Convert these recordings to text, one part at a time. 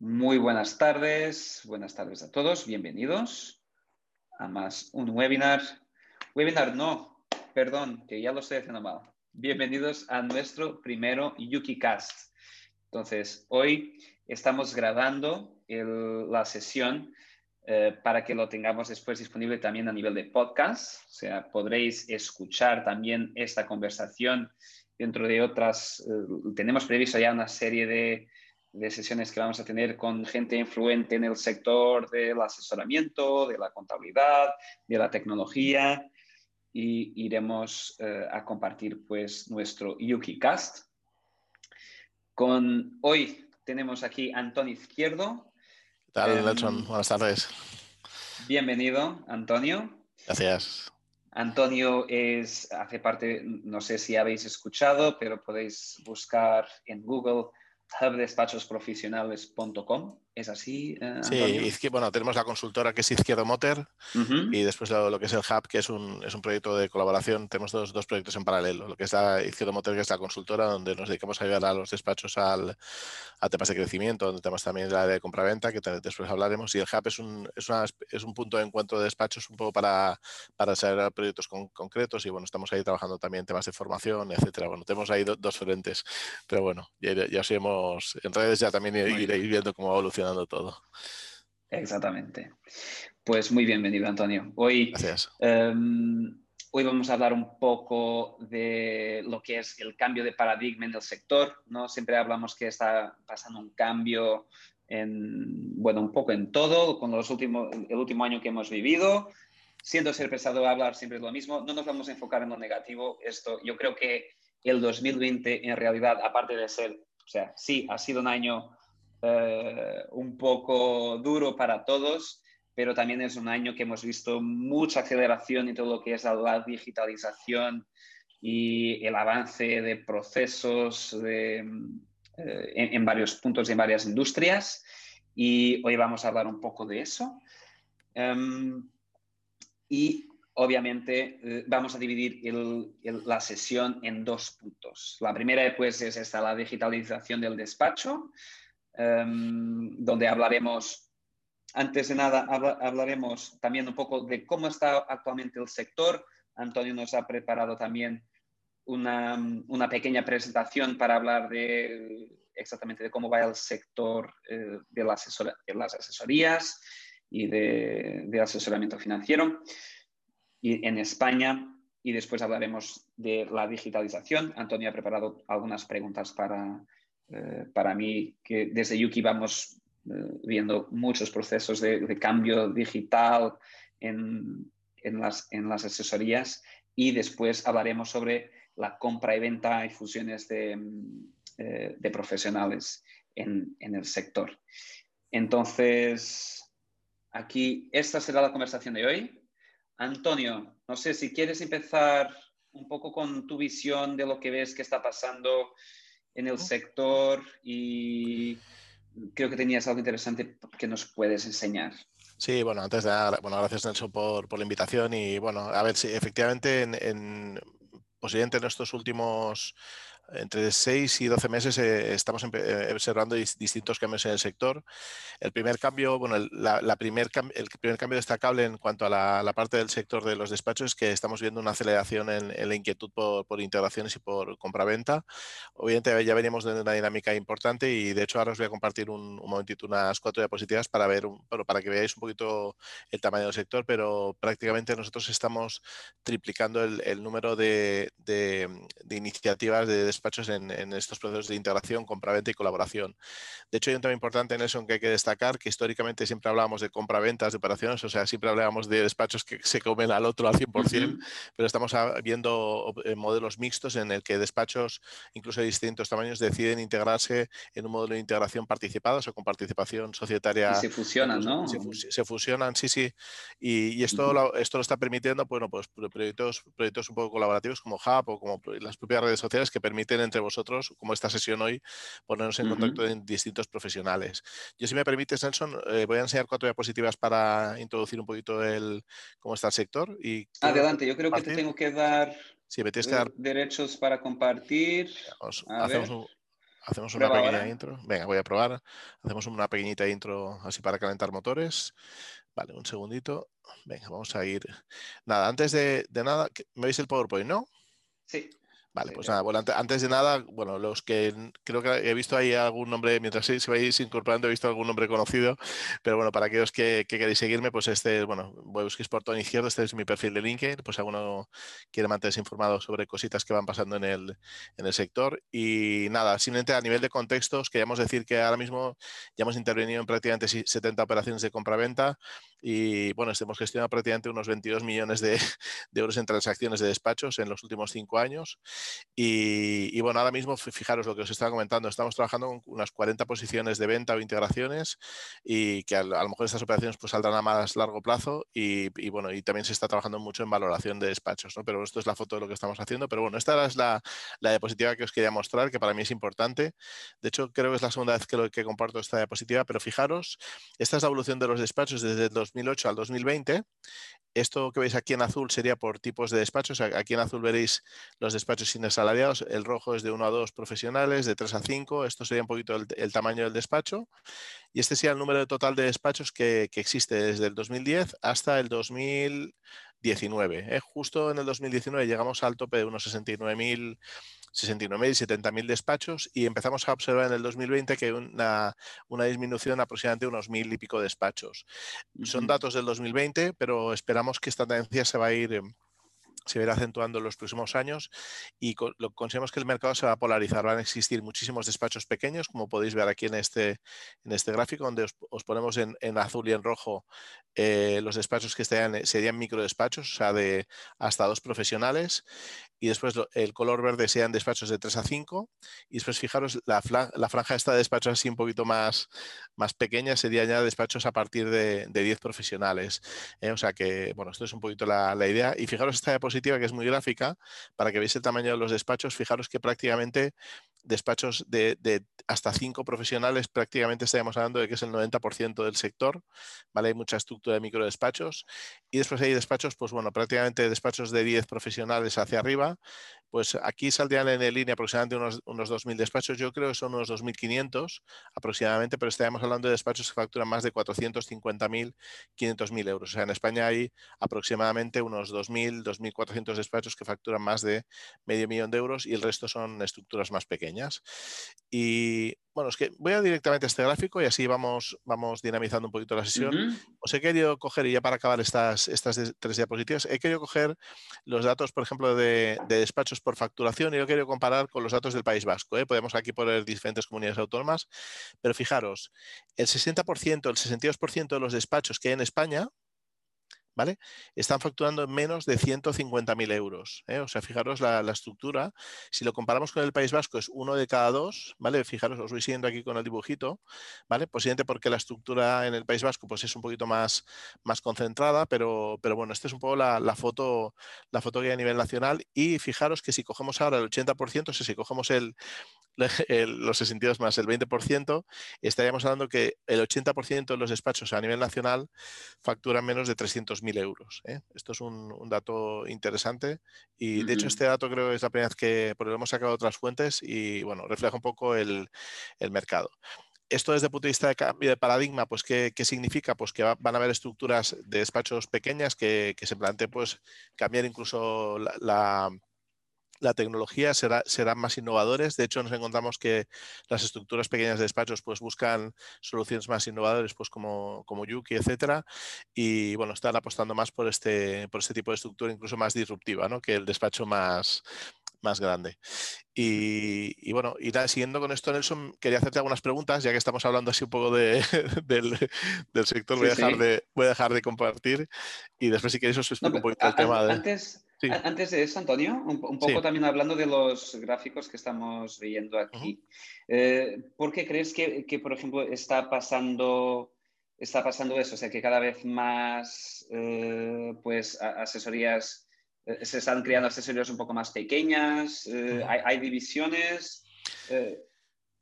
Muy buenas tardes, buenas tardes a todos, bienvenidos a más un webinar. Webinar no, perdón, que ya lo estoy haciendo mal. Bienvenidos a nuestro primero YukiCast. Entonces, hoy estamos grabando la sesión eh, para que lo tengamos después disponible también a nivel de podcast. O sea, podréis escuchar también esta conversación dentro de otras. Eh, tenemos previsto ya una serie de de sesiones que vamos a tener con gente influente en el sector del asesoramiento, de la contabilidad, de la tecnología y iremos eh, a compartir pues nuestro YukiCast. Con hoy tenemos aquí a Antonio Izquierdo. ¿Qué tal, Nelson? Em, Buenas tardes. Bienvenido, Antonio. Gracias. Antonio es, hace parte, no sé si habéis escuchado, pero podéis buscar en Google hubdespachosprofesionales.com. ¿Es así? Eh, sí, bueno, tenemos la consultora que es Izquierdo Motor y después lo, que es el Hub, que es un, es un proyecto de colaboración. Tenemos dos, dos, proyectos en paralelo. Lo que es la Izquierdo Motor, que es la consultora, donde nos dedicamos a ayudar a los despachos al, a temas de crecimiento, donde tenemos también la de compra-venta, que después hablaremos. Y el Hub es un, es, una, es un punto de encuentro de despachos un poco para, para desarrollar proyectos concretos y bueno, estamos ahí trabajando también temas de formación, etcétera. Bueno, tenemos ahí dos frentes, pero bueno, ya, ya os iremos, en redes ya también iréis viendo cómo va todo. Exactamente. Pues muy bienvenido, Antonio. Hoy, em, hoy vamos a hablar un poco de lo que es el cambio de paradigma en el sector. ¿no? Siempre hablamos que está pasando un cambio en, bueno, un poco en todo, con los últimos, el último año que hemos vivido. Siento ser pesado hablar siempre lo mismo. No nos vamos a enfocar en lo negativo. Esto, yo creo que el 2020 en realidad, aparte de ser, o sea, sí, ha sido un año eh, un poco duro para todos, pero también es un año que hemos visto mucha aceleración en todo lo que es la digitalización y el avance de procesos eh, en, varios puntos y en varias industrias. Y hoy vamos a hablar un poco de eso. Em, y obviamente eh, vamos a dividir la sesión en dos puntos. La primera pues es esta, la digitalización del despacho, Em, donde hablaremos, antes de nada, hablaremos también un poco de cómo está actualmente el sector. Antonio nos ha preparado también una, una pequeña presentación para hablar de exactamente de cómo va el sector eh, de, de, las asesorías y de, de, asesoramiento financiero y en España. Y después hablaremos de la digitalización. Antonio ha preparado algunas preguntas para, eh, para mí, que desde Yuki vamos eh, viendo muchos procesos de, cambio digital en, en, las, en, las, asesorías y después hablaremos sobre la compra y venta y fusiones de, eh, de profesionales en, en, el sector. Entonces, aquí, esta será la conversación de hoy. Antonio, no sé si quieres empezar un poco con tu visión de lo que ves que está pasando en el sector y creo que tenías algo interesante que nos puedes enseñar. Sí, bueno, antes de nada, bueno, gracias Nelson por, por la invitación y bueno, a ver si efectivamente en, en posiblemente en estos últimos entre 6 y 12 meses eh, estamos eh, observando distintos cambios en el sector. El primer cambio, bueno, el, la, primer, el primer cambio destacable en cuanto a la, parte del sector de los despachos es que estamos viendo una aceleración en, la inquietud por, integraciones y por compraventa. Obviamente ya veníamos de una dinámica importante y de hecho ahora os voy a compartir un, momentito unas cuatro diapositivas para ver, para que veáis un poquito el tamaño del sector, pero prácticamente nosotros estamos triplicando el, número de, de, iniciativas de despachos en, estos procesos de integración, compraventa y colaboración. De hecho, hay un tema importante en eso que hay que destacar, que históricamente siempre hablábamos de compraventas, de operaciones, o sea, siempre hablábamos de despachos que se comen al otro al 100%, pero estamos viendo eh, modelos mixtos en el que despachos, incluso de distintos tamaños, deciden integrarse en un modelo de integración participada, o con participación societaria. Y se fusionan, ¿no? Se, fusionan, sí, sí. Y, esto, lo, esto lo está permitiendo, bueno, pues proyectos, proyectos un poco colaborativos como Hub o como las propias redes sociales que permiten entre vosotros, como esta sesión hoy, ponernos en contacto en distintos profesionales. Yo, si me permites, Nelson, eh, voy a enseñar cuatro diapositivas para introducir un poquito el cómo está el sector. Y Adelante, yo creo que te tengo que dar, sí, me tienes que dar... derechos para compartir. hacemos, un, hacemos una pequeña intro. Venga, voy a probar. Hacemos una pequeñita intro así para calentar motores. Vale, un segundito. Venga, vamos a ir. Nada, antes de, de nada, ¿me veis el PowerPoint, no? Sí. Vale, pues nada, bueno, antes de nada, bueno, los que creo que he visto ahí algún nombre, mientras se vais incorporando, he visto algún nombre conocido, pero bueno, para aquellos que, queréis seguirme, pues este, bueno, voy a buscar por todo izquierdo, este es mi perfil de LinkedIn, pues alguno quiere mantenerse informado sobre cositas que van pasando en el, en el sector. Y nada, simplemente a nivel de contextos, queríamos decir que ahora mismo ya hemos intervenido en prácticamente 70 operaciones de compra-venta y bueno, hemos gestionado prácticamente unos 22 millones de, de euros en transacciones de despachos en los últimos cinco años. Y, bueno, ahora mismo, fijaros lo que os estaba comentando, estamos trabajando con unas 40 posiciones de venta o integraciones y que a, lo mejor estas operaciones pues saldrán a más largo plazo y, bueno, y también se está trabajando mucho en valoración de despachos, ¿no? Pero esto es la foto de lo que estamos haciendo. Pero bueno, esta es la, la diapositiva que os quería mostrar, que para mí es importante. De hecho, creo que es la segunda vez que comparto esta diapositiva, pero fijaros, esta es la evolución de los despachos desde el 2008 al 2020 esto que veis aquí en azul sería por tipos de despachos. Aquí en azul veréis los despachos sin asalariados. El rojo es de 1 a 2 profesionales, de 3 a 5. Esto sería un poquito el, tamaño del despacho. Y este sería el número total de despachos que, existe desde el 2010 hasta el 2019. ¿eh? Justo en el 2019 llegamos al tope de unos 69.000 69.000 y 70.000 despachos y empezamos a observar en el 2020 que una, una disminución aproximadamente unos mil y pico despachos. Son datos del 2020, pero esperamos que esta tendencia se va a ir se verá acentuando en los próximos años y lo, consideramos que el mercado se va a polarizar. Van a existir muchísimos despachos pequeños, como podéis ver aquí en este, en este gráfico, donde os, ponemos en, azul y en rojo eh, los despachos que estarían, serían microdespachos, o sea, de hasta dos profesionales. Y después el color verde serían despachos de 3 a 5. Y después fijaros, la, la franja esta de despachos así un poquito más, más pequeña sería ya despachos a partir de, de 10 profesionales. ¿eh? o sea que, bueno, esto es un poquito la, la idea. Y fijaros esta diapositiva que es muy gráfica, para que veáis el tamaño de los despachos, fijaros que prácticamente despachos de, hasta cinco profesionales, prácticamente estaríamos hablando de que es el 90% del sector, ¿vale? Hay mucha estructura de microdespachos y después hay despachos, pues bueno, prácticamente despachos de 10 profesionales hacia arriba, pues aquí saldrían en línea aproximadamente unos, unos 2.000 despachos, yo creo que son unos 2.500 aproximadamente, pero estaríamos hablando de despachos que facturan más de 450.000, 500.000 euros. O sea, en España hay aproximadamente unos 2.000, 2.400 despachos que facturan más de medio millón de euros y el resto son estructuras más pequeñas. Y bueno, es que voy a directamente a este gráfico y así vamos, vamos dinamizando un poquito la sesión. Os he querido coger, y ya para acabar estas, estas tres diapositivas, he querido coger los datos, por ejemplo, de, despachos por facturación y yo he querido comparar con los datos del País Vasco. ¿eh? Podemos aquí poner diferentes comunidades autónomas, pero fijaros, el 60%, el 62% de los despachos que hay en España, ¿vale? Están facturando menos de 150.000 euros. ¿eh? O sea, fijaros la, estructura. Si lo comparamos con el País Vasco, es uno de cada dos, ¿vale? Fijaros, os voy siguiendo aquí con el dibujito, ¿vale? Posiblemente porque la estructura en el País Vasco pues, es un poquito más, más concentrada, pero, pero bueno, esta es un poco la, foto, la foto que hay a nivel nacional. Y fijaros que si cogemos ahora el 80%, si cogemos el, los 62 más el 20%, estaríamos hablando que el 80% de los despachos a nivel nacional facturan menos de 300.000 euros. ¿eh? Esto es un, dato interesante y de hecho este dato creo que es la primera vez que porque lo hemos sacado otras fuentes y bueno, refleja un poco el, mercado esto desde el punto de vista de cambio de paradigma, pues ¿qué, significa? Pues que van a haber estructuras de despachos pequeñas que, se planteen pues cambiar incluso la, la tecnología será, serán más innovadores. De hecho, nos encontramos que las estructuras pequeñas de despachos pues, buscan soluciones más innovadoras, pues, como, como Yuki, etcétera. Y bueno, están apostando más por este, por este tipo de estructura, incluso más disruptiva, ¿no? que el despacho más, más grande. Y, bueno, y siguiendo con esto, Nelson, quería hacerte algunas preguntas, ya que estamos hablando así un poco de, del, sector, voy, a dejar de, voy a dejar de compartir y después si queréis os explico un poquito el tema. De... Antes, antes de eso, Antonio, un, poco también hablando de los gráficos que estamos viendo aquí. Eh, ¿Por qué crees que, por ejemplo, está pasando, está pasando eso? O sea, que cada vez más eh, pues, asesorías, eh, se están creando asesorías un poco más pequeñas, hay, hay, divisiones.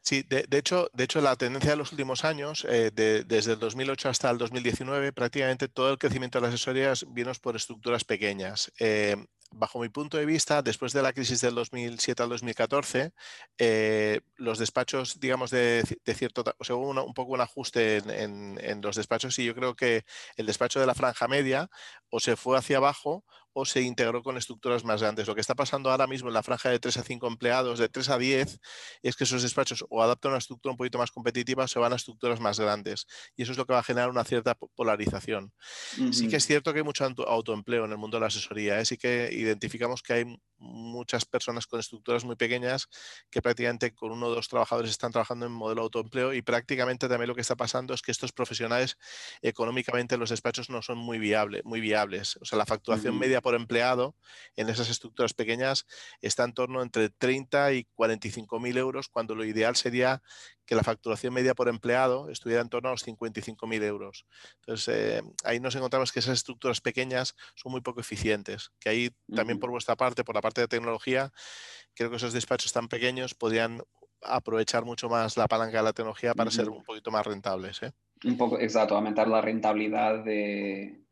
Sí, de, hecho, de hecho, la tendencia de los últimos años, eh, desde el 2008 hasta el 2019, prácticamente todo el crecimiento de las asesorías vino por estructuras pequeñas. Eh, bajo mi punto de vista, después de la crisis del 2007 al 2014, eh, los despachos, digamos, de, cierto, o sea, hubo un poco un ajuste en, los despachos y yo creo que el despacho de la franja media o se fue hacia abajo o se integró con estructuras más grandes. Lo que está pasando ahora mismo en la franja de 3 a 5 empleados, de 3 a 10, es que esos despachos o adaptan una estructura un poquito más competitiva o se van a estructuras más grandes. Y eso es lo que va a generar una cierta polarización. Sí que es cierto que hay mucho autoempleo en el mundo de la asesoría. ¿eh? Sí que identificamos que hay muchas personas con estructuras muy pequeñas que prácticamente con uno o dos trabajadores están trabajando en modelo autoempleo y prácticamente también lo que está pasando es que estos profesionales económicamente los despachos no son muy, viable, muy viables. O sea, la facturación media por empleado en esas estructuras pequeñas está en torno entre 30 y 45 mil euros cuando lo ideal sería que la facturación media por empleado estuviera en torno a los 55.000 euros. Entonces, eh, ahí nos encontramos que esas estructuras pequeñas son muy poco eficientes, que ahí también por vuestra parte, por la parte de tecnología, creo que esos despachos tan pequeños podrían aprovechar mucho más la palanca de la tecnología para ser un poquito más rentables. ¿eh? Un poco, exacto, aumentar la rentabilidad de,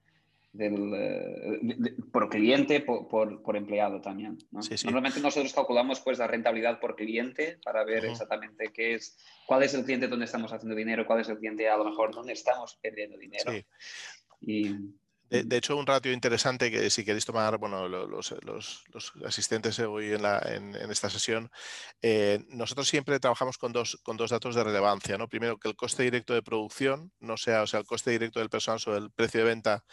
del, eh, por cliente, por, por, empleado también. Normalmente nosotros calculamos pues la rentabilidad por cliente para ver exactamente qué es, cuál es el cliente donde estamos haciendo dinero, cuál es el cliente a lo mejor donde estamos perdiendo dinero. Y, de, hecho, un ratio interesante que si queréis tomar, bueno, los, los, los asistentes hoy en, la, en, en esta sesión, eh, nosotros siempre trabajamos con dos, con dos datos de relevancia. ¿no? Primero, que el coste directo de producción no sea, o sea, el coste directo del personal sobre el precio de venta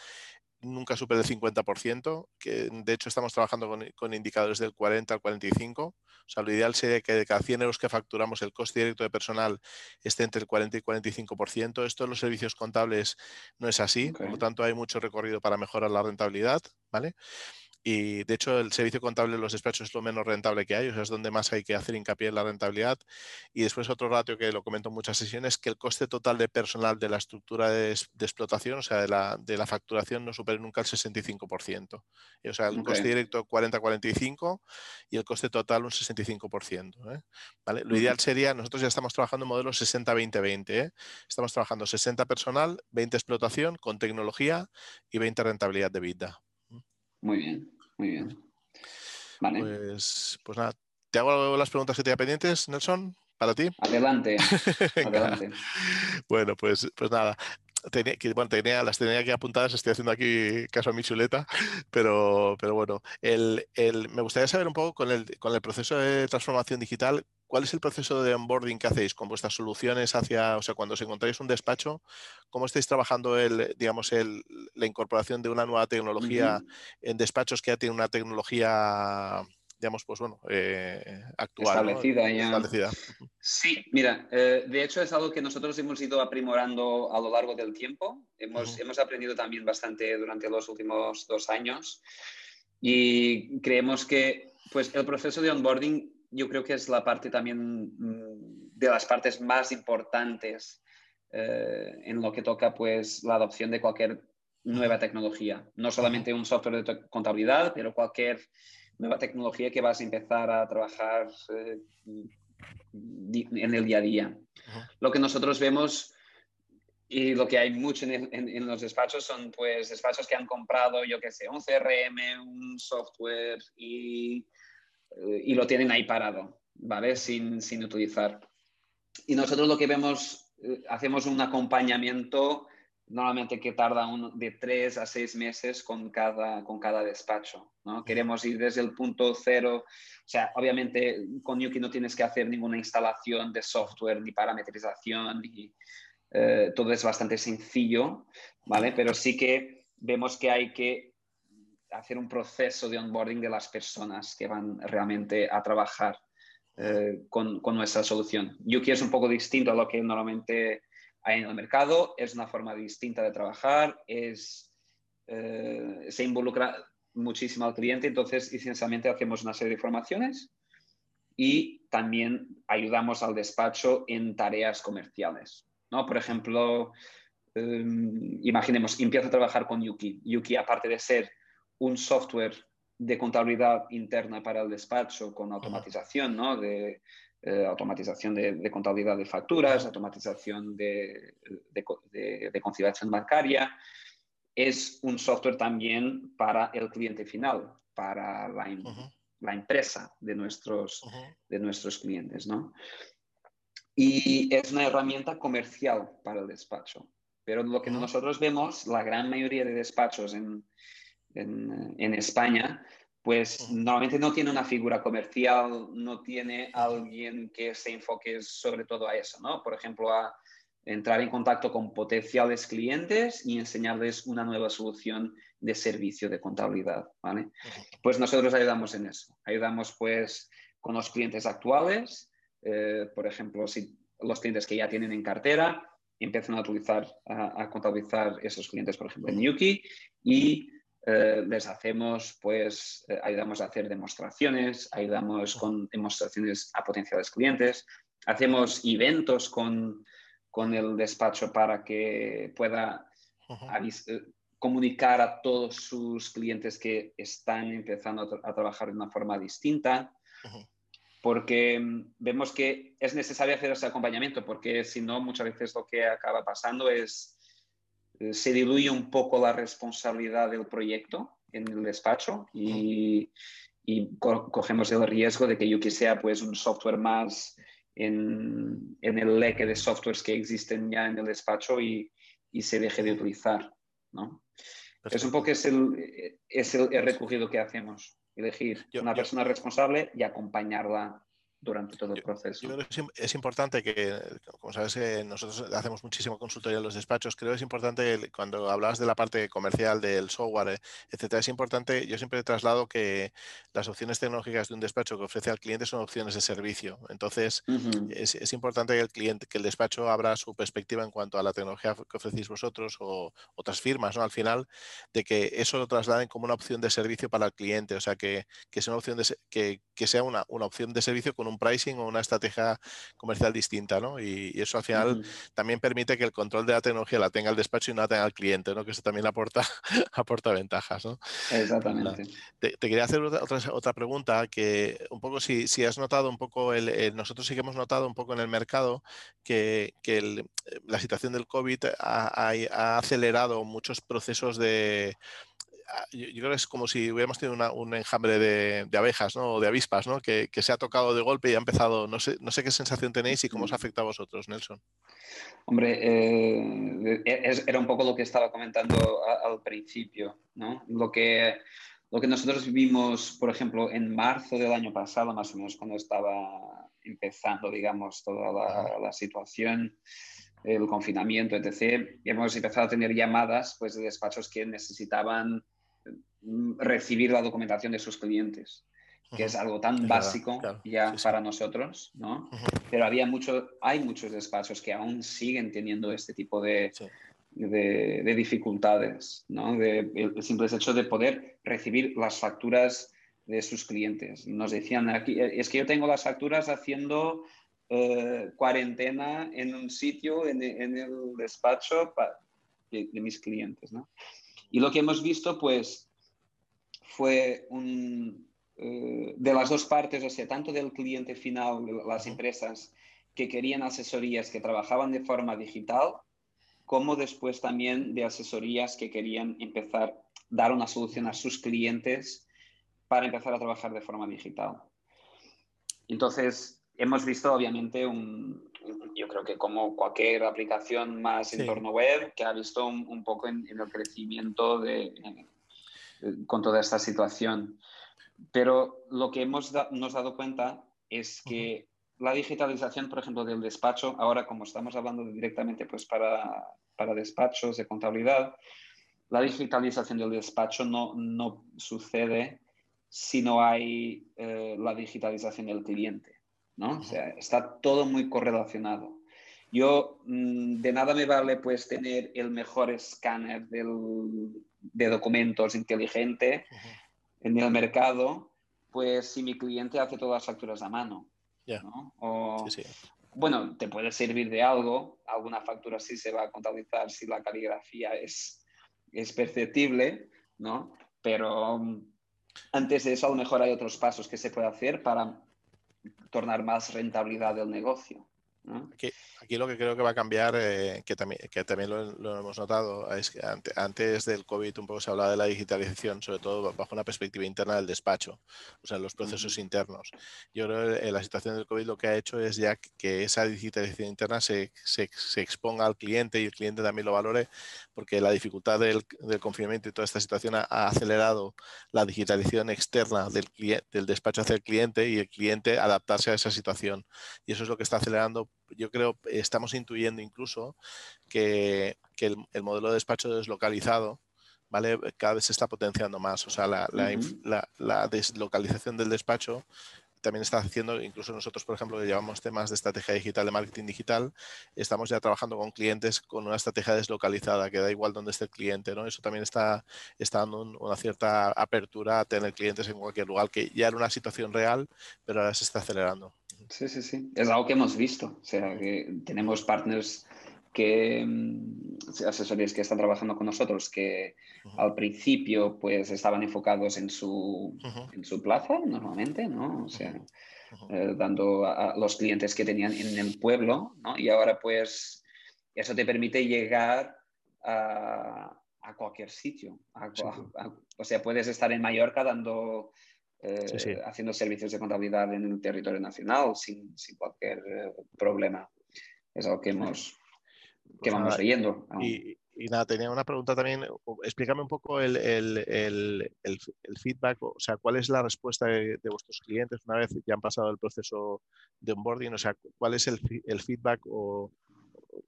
nunca supera el 50%, que de hecho estamos trabajando con, indicadores del 40 al 45. O sea, lo ideal sería que de cada 100 euros que facturamos el coste directo de personal esté entre el 40 y 45%. Esto en los servicios contables no es así, por lo tanto hay mucho recorrido para mejorar la rentabilidad, ¿vale? Y de hecho, el servicio contable de los despachos es lo menos rentable que hay, o sea, es donde más hay que hacer hincapié en la rentabilidad. Y después otro ratio que lo comento en muchas sesiones, que el coste total de personal de la estructura de, explotación, o sea, de la, de la, facturación, no supere nunca el 65%. o sea, el coste directo 40-45 y el coste total un 65%. ¿eh? ¿Vale? Lo ideal sería, nosotros ya estamos trabajando en modelo 60-20-20. ¿eh? Estamos trabajando 60 personal, 20 explotación con tecnología y 20 rentabilidad de vida. Muy bien, muy bien. Vale. Pues, pues nada, ¿te hago las preguntas que tenía pendientes, Nelson? ¿Para ti? Adelante. adelante. bueno, pues, pues nada. Tenía, bueno, tenía, las tenía aquí apuntadas, estoy haciendo aquí caso a mi chuleta, pero, pero bueno, el, el, me gustaría saber un poco con el, con el proceso de transformación digital, ¿Cuál es el proceso de onboarding que hacéis con vuestras soluciones hacia, o sea, cuando os encontráis un despacho, cómo estáis trabajando el, digamos, el, la incorporación de una nueva tecnología en despachos que ya tienen una tecnología, digamos, pues bueno, eh, actual. Establecida ya. Sí, mira, eh, de hecho es algo que nosotros hemos ido aprimorando a lo largo del tiempo. Hemos, hemos aprendido también bastante durante los últimos dos años y creemos que pues, el proceso de onboarding yo creo que es la parte también mm, de las partes más importantes eh, en lo que toca pues la adopción de cualquier nueva tecnología. No solamente un software de contabilidad, pero cualquier nueva tecnología que vas a empezar a trabajar eh, en el día a día. Lo que nosotros vemos y lo que hay mucho en, los despachos son pues despachos que han comprado, yo qué sé, un CRM, un software y y lo tienen ahí parado, ¿vale? Sin, sin utilizar. Y nosotros lo que vemos, eh, hacemos un acompañamiento normalmente que tarda de tres a seis meses con cada, con cada despacho. ¿no? Queremos ir desde el punto cero. O sea, obviamente con Yuki no tienes que hacer ninguna instalación de software ni parametrización. Y, eh, todo es bastante sencillo, ¿vale? Pero sí que vemos que hay que hacer un proceso de onboarding de las personas que van realmente a trabajar eh, con, con, nuestra solución. Yuki es un poco distinto a lo que normalmente hay en el mercado, es una forma distinta de trabajar, es, eh, se involucra muchísimo al cliente, entonces esencialmente hacemos una serie de formaciones y también ayudamos al despacho en tareas comerciales. ¿no? Por ejemplo, eh, imaginemos, empiezo a trabajar con Yuki. Yuki, aparte de ser un software de contabilidad interna para el despacho con automatización, ¿no? De eh, automatización de, contabilidad de facturas, automatización de, de, conciliación bancaria. Es un software también para el cliente final. para la, la empresa de nuestros, de nuestros clientes, ¿no? Y es una herramienta comercial para el despacho. Pero lo que nosotros vemos, la gran mayoría de despachos en, en, España, pues normalmente no tiene una figura comercial, no tiene alguien que se enfoque sobre todo a eso, ¿no? Por ejemplo, a entrar en contacto con potenciales clientes y enseñarles una nueva solución de servicio de contabilidad, ¿vale? Pues nosotros ayudamos en eso. Ayudamos pues con los clientes actuales, eh, por ejemplo, si los clientes que ya tienen en cartera empiezan a utilizar, a, contabilizar esos clientes, por ejemplo, en Yuki y eh, les hacemos, pues, eh, ayudamos a hacer demostraciones, ayudamos con demostraciones a potenciales clientes, hacemos eventos con, con el despacho para que pueda comunicar a todos sus clientes que están empezando a, trabajar de una forma distinta, porque mm, vemos que es necesario hacer ese acompañamiento, porque si no, muchas veces lo que acaba pasando es, eh, se diluye un poco la responsabilidad del proyecto en el despacho y, y cogemos el riesgo de que yo que sea pues un software más en, en, el leque de softwares que existen ya en el despacho y, y se deje de utilizar. ¿no? Es un poco es el, es el, recogido que hacemos, elegir una persona responsable y acompañarla durante todo el proceso. Yo creo que es importante que, como sabes, eh, nosotros hacemos muchísimo consultoría en los despachos. Creo que es importante, cuando hablabas de la parte comercial del software, eh, etcétera, es importante, yo siempre traslado que las opciones tecnológicas de un despacho que ofrece al cliente son opciones de servicio. Entonces, es, importante que el cliente, que el despacho abra su perspectiva en cuanto a la tecnología que ofrecéis vosotros o otras firmas, ¿no? Al final, de que eso lo trasladen como una opción de servicio para el cliente. O sea, que, que sea una opción de, que, que sea una, una opción de servicio con un un pricing o una estrategia comercial distinta, ¿no? Y, eso al final también permite que el control de la tecnología la tenga el despacho y no la tenga el cliente, ¿no? Que eso también aporta, aporta ventajas, ¿no? Exactamente. Te, quería hacer otra, otra, pregunta que un poco si, si has notado un poco, el, nosotros sí que hemos notado un poco en el mercado que, que la situación del COVID ha acelerado muchos procesos de Ah, yo, creo que es como si hubiéramos tenido un enjambre de, abejas ¿no? o de avispas ¿no? que, se ha tocado de golpe y ha empezado. No sé, no sé qué sensación tenéis y cómo os afecta a vosotros, Nelson. Hombre, eh, e, era un poco lo que estaba comentando al principio. ¿no? Lo, que, lo que nosotros vivimos, por ejemplo, en marzo del año pasado, más o menos, cuando estaba empezando, digamos, toda la, la situación el confinamiento, etc., hemos empezado a tener llamadas pues, de despachos que necesitaban recibir la documentación de sus clientes, que es algo tan básico ya para nosotros, ¿no? Pero había mucho, hay muchos despachos que aún siguen teniendo este tipo de, de, dificultades, ¿no? De, el simple hecho de poder recibir las facturas de sus clientes. Nos decían aquí, es que yo tengo las facturas haciendo eh, cuarentena en un sitio, en, el despacho de, de, mis clientes, ¿no? Y lo que hemos visto, pues, fue un, eh, de las dos partes, o sea, tanto del cliente final, las empresas que querían asesorías que trabajaban de forma digital, como después también de asesorías que querían empezar a dar una solución a sus clientes para empezar a trabajar de forma digital. Entonces, hemos visto obviamente un, yo creo que como cualquier aplicación más en torno web, que ha visto un, poco en, el crecimiento de, con toda esta situación. Pero lo que hemos nos dado cuenta es que la digitalización, por ejemplo, del despacho, ahora como estamos hablando directamente pues, para, para despachos de contabilidad, la digitalización del despacho no, no sucede si no hay eh, la digitalización del cliente. ¿no? O sea, está todo muy correlacionado. Yo, mm, de nada me vale pues tener el mejor escáner de documentos inteligente en el mercado, pues si mi cliente hace todas las facturas a mano. Bueno, te puede servir de algo, alguna factura sí se va a contabilizar si la caligrafía es, es perceptible, ¿no? Pero mm, antes de eso, a lo mejor hay otros pasos que se puede hacer para tornar más rentabilidad del negocio. Aquí lo que creo que va a cambiar, eh, que también, que también lo, hemos notado, es que antes del COVID un poco se hablaba de la digitalización, sobre todo bajo una perspectiva interna del despacho, o sea, los procesos internos. Yo creo que la situación del COVID lo que ha hecho es ya que esa digitalización interna se, se, se exponga al cliente y el cliente también lo valore, porque la dificultad del, del confinamiento y toda esta situación ha, acelerado la digitalización externa del, del despacho hacia el cliente y el cliente adaptarse a esa situación. Y eso es lo que está acelerando yo creo, estamos intuyendo incluso que, el, modelo de despacho deslocalizado, ¿vale? Cada vez se está potenciando más. O sea, la, la, deslocalización del despacho también está haciendo, incluso nosotros, por ejemplo, que llevamos temas de estrategia digital, de marketing digital, estamos ya trabajando con clientes con una estrategia deslocalizada, que da igual dónde esté el cliente, ¿no? Eso también está, está dando una cierta apertura a tener clientes en cualquier lugar, que ya era una situación real, pero ahora se está acelerando. Sí, sí, sí. Es algo que hemos visto. O sea, que tenemos partners que mm, asesores que están trabajando con nosotros que al principio pues estaban enfocados en su, en su plaza normalmente, ¿no? O sea, eh, dando a, los clientes que tenían en el pueblo, ¿no? Y ahora pues eso te permite llegar a, a cualquier sitio. o sea, puedes estar en Mallorca dando eh, haciendo servicios de contabilidad en el territorio nacional sin, sin cualquier eh, problema. Es algo que hemos que pues vamos leyendo. Y, y, nada, tenía una pregunta también. Explícame un poco el, el, el, el, feedback, o sea, ¿cuál es la respuesta de, vuestros clientes una vez ya han pasado el proceso de onboarding? O sea, ¿cuál es el, feedback o,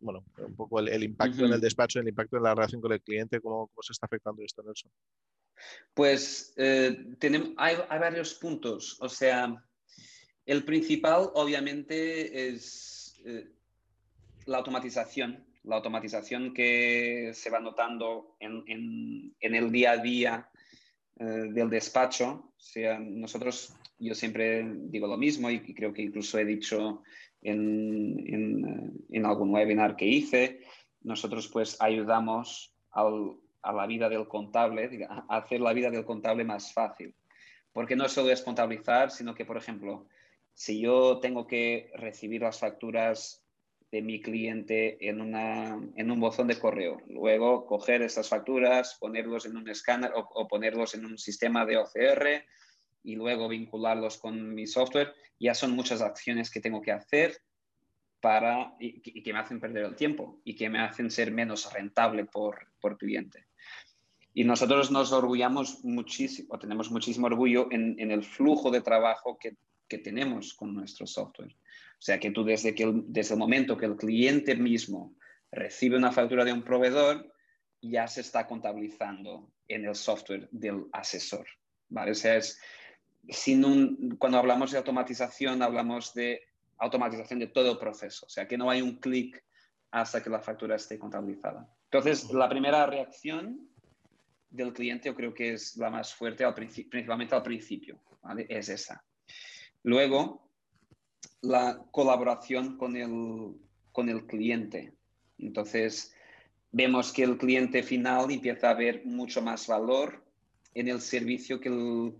bueno, un poco el, impacto en el despacho, el impacto en la relación con el cliente, cómo, cómo se está afectando esto, Nelson? Pues eh, tenemos, hay, varios puntos. O sea, el principal obviamente es eh, la automatización, la automatización que se va notando en, el día a día eh, del despacho. Sea, nosotros, yo siempre digo lo mismo y, creo que incluso he dicho en, en algún webinar que hice, nosotros pues ayudamos a la vida del contable, a hacer la vida del contable más fácil. Porque no solo es contabilizar, sino que, por ejemplo, si yo tengo que recibir las facturas de mi cliente en, una, en un buzón de correo, luego coger estas facturas, ponerlos en un escáner o, o ponerlos en un sistema de OCR y luego vincularlos con mi software, ya son muchas acciones que tengo que hacer para, y, que me hacen perder el tiempo y que me hacen ser menos rentable por, por cliente. Y nosotros nos orgullamos muchísimo, tenemos muchísimo orgullo en, el flujo de trabajo que, tenemos con nuestro software. O sea que tú desde, que el, desde el momento que el cliente mismo recibe una factura de un proveedor, ya se está contabilizando en el software del asesor. ¿vale? O sea, es, sin un, cuando hablamos de automatización, hablamos de automatización de todo el proceso. O sea, que no hay un clic hasta que la factura esté contabilizada. Entonces, la primera reacción del cliente yo creo que es la más fuerte, al principalmente al principio, es esa. Luego, la colaboración con el, con el cliente. Entonces, vemos que el cliente final empieza a ver mucho más valor en el servicio que el,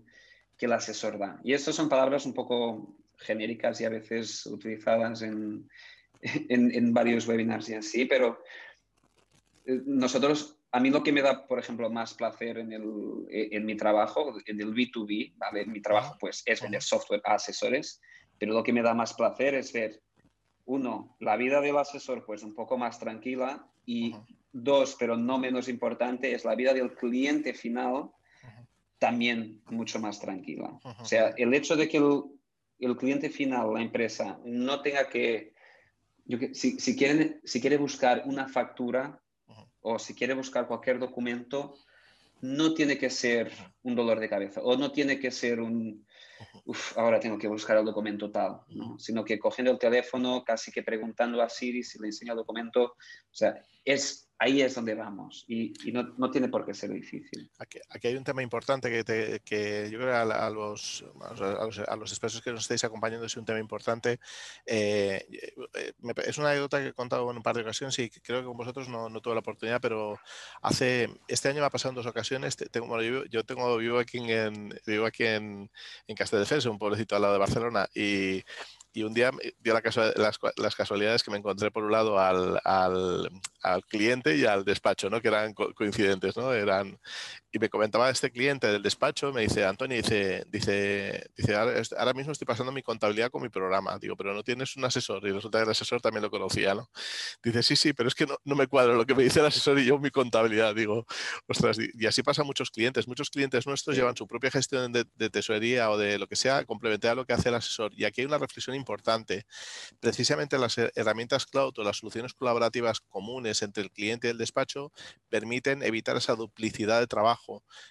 que el asesor da. Y estas son palabras un poco genéricas y a veces utilizadas en, en, en varios webinars y así, pero eh, nosotros a mí lo que me da, por ejemplo, más placer en, el, en mi trabajo, en el B2B, ¿vale? Mi trabajo pues es vender software a asesores, pero lo que me da más placer es ver, uno, la vida del asesor pues un poco más tranquila y dos, pero no menos importante, es la vida del cliente final también mucho más tranquila. O sea, el hecho de que el, el, cliente final, la empresa, no tenga que, si, si, quieren, si quiere buscar una factura, o si quiere buscar cualquier documento, no tiene que ser un dolor de cabeza o no tiene que ser un, ahora tengo que buscar el documento tal, ¿no? sino que cogiendo el teléfono, casi que preguntando a Siri si le enseña el documento, o sea, es ahí es donde vamos y, no, tiene por qué ser difícil. Aquí, hay un tema importante que, que yo creo que a, los, a, los, expertos que nos estáis acompañando es un tema importante. Eh, eh, es una anécdota que he contado en un par de ocasiones y creo que con vosotros no, no tuve la oportunidad, pero hace este año me ha pasado en dos ocasiones. Tengo, yo, tengo, vivo aquí en, vivo aquí en, en Castelldefels, un pueblecito al lado de Barcelona, y y un día dio la las, casualidades que me encontré por un lado al, al, cliente y al despacho, ¿no? que eran coincidentes. ¿no? Eran, y me comentaba este cliente del despacho, me dice, Antonio, dice, dice, dice ahora, mismo estoy pasando mi contabilidad con mi programa. Digo, pero no tienes un asesor. Y resulta que el asesor también lo conocía. ¿no? Dice, sí, sí, pero es que no, no me cuadra lo que me dice el asesor y yo mi contabilidad. Digo, ostras, y así pasa a muchos clientes. Muchos clientes nuestros llevan su propia gestión de, de tesorería o de lo que sea complementar a lo que hace el asesor. Y aquí hay una reflexión importante. Precisamente las herramientas cloud o las soluciones colaborativas comunes entre el cliente y el despacho permiten evitar esa duplicidad de trabajo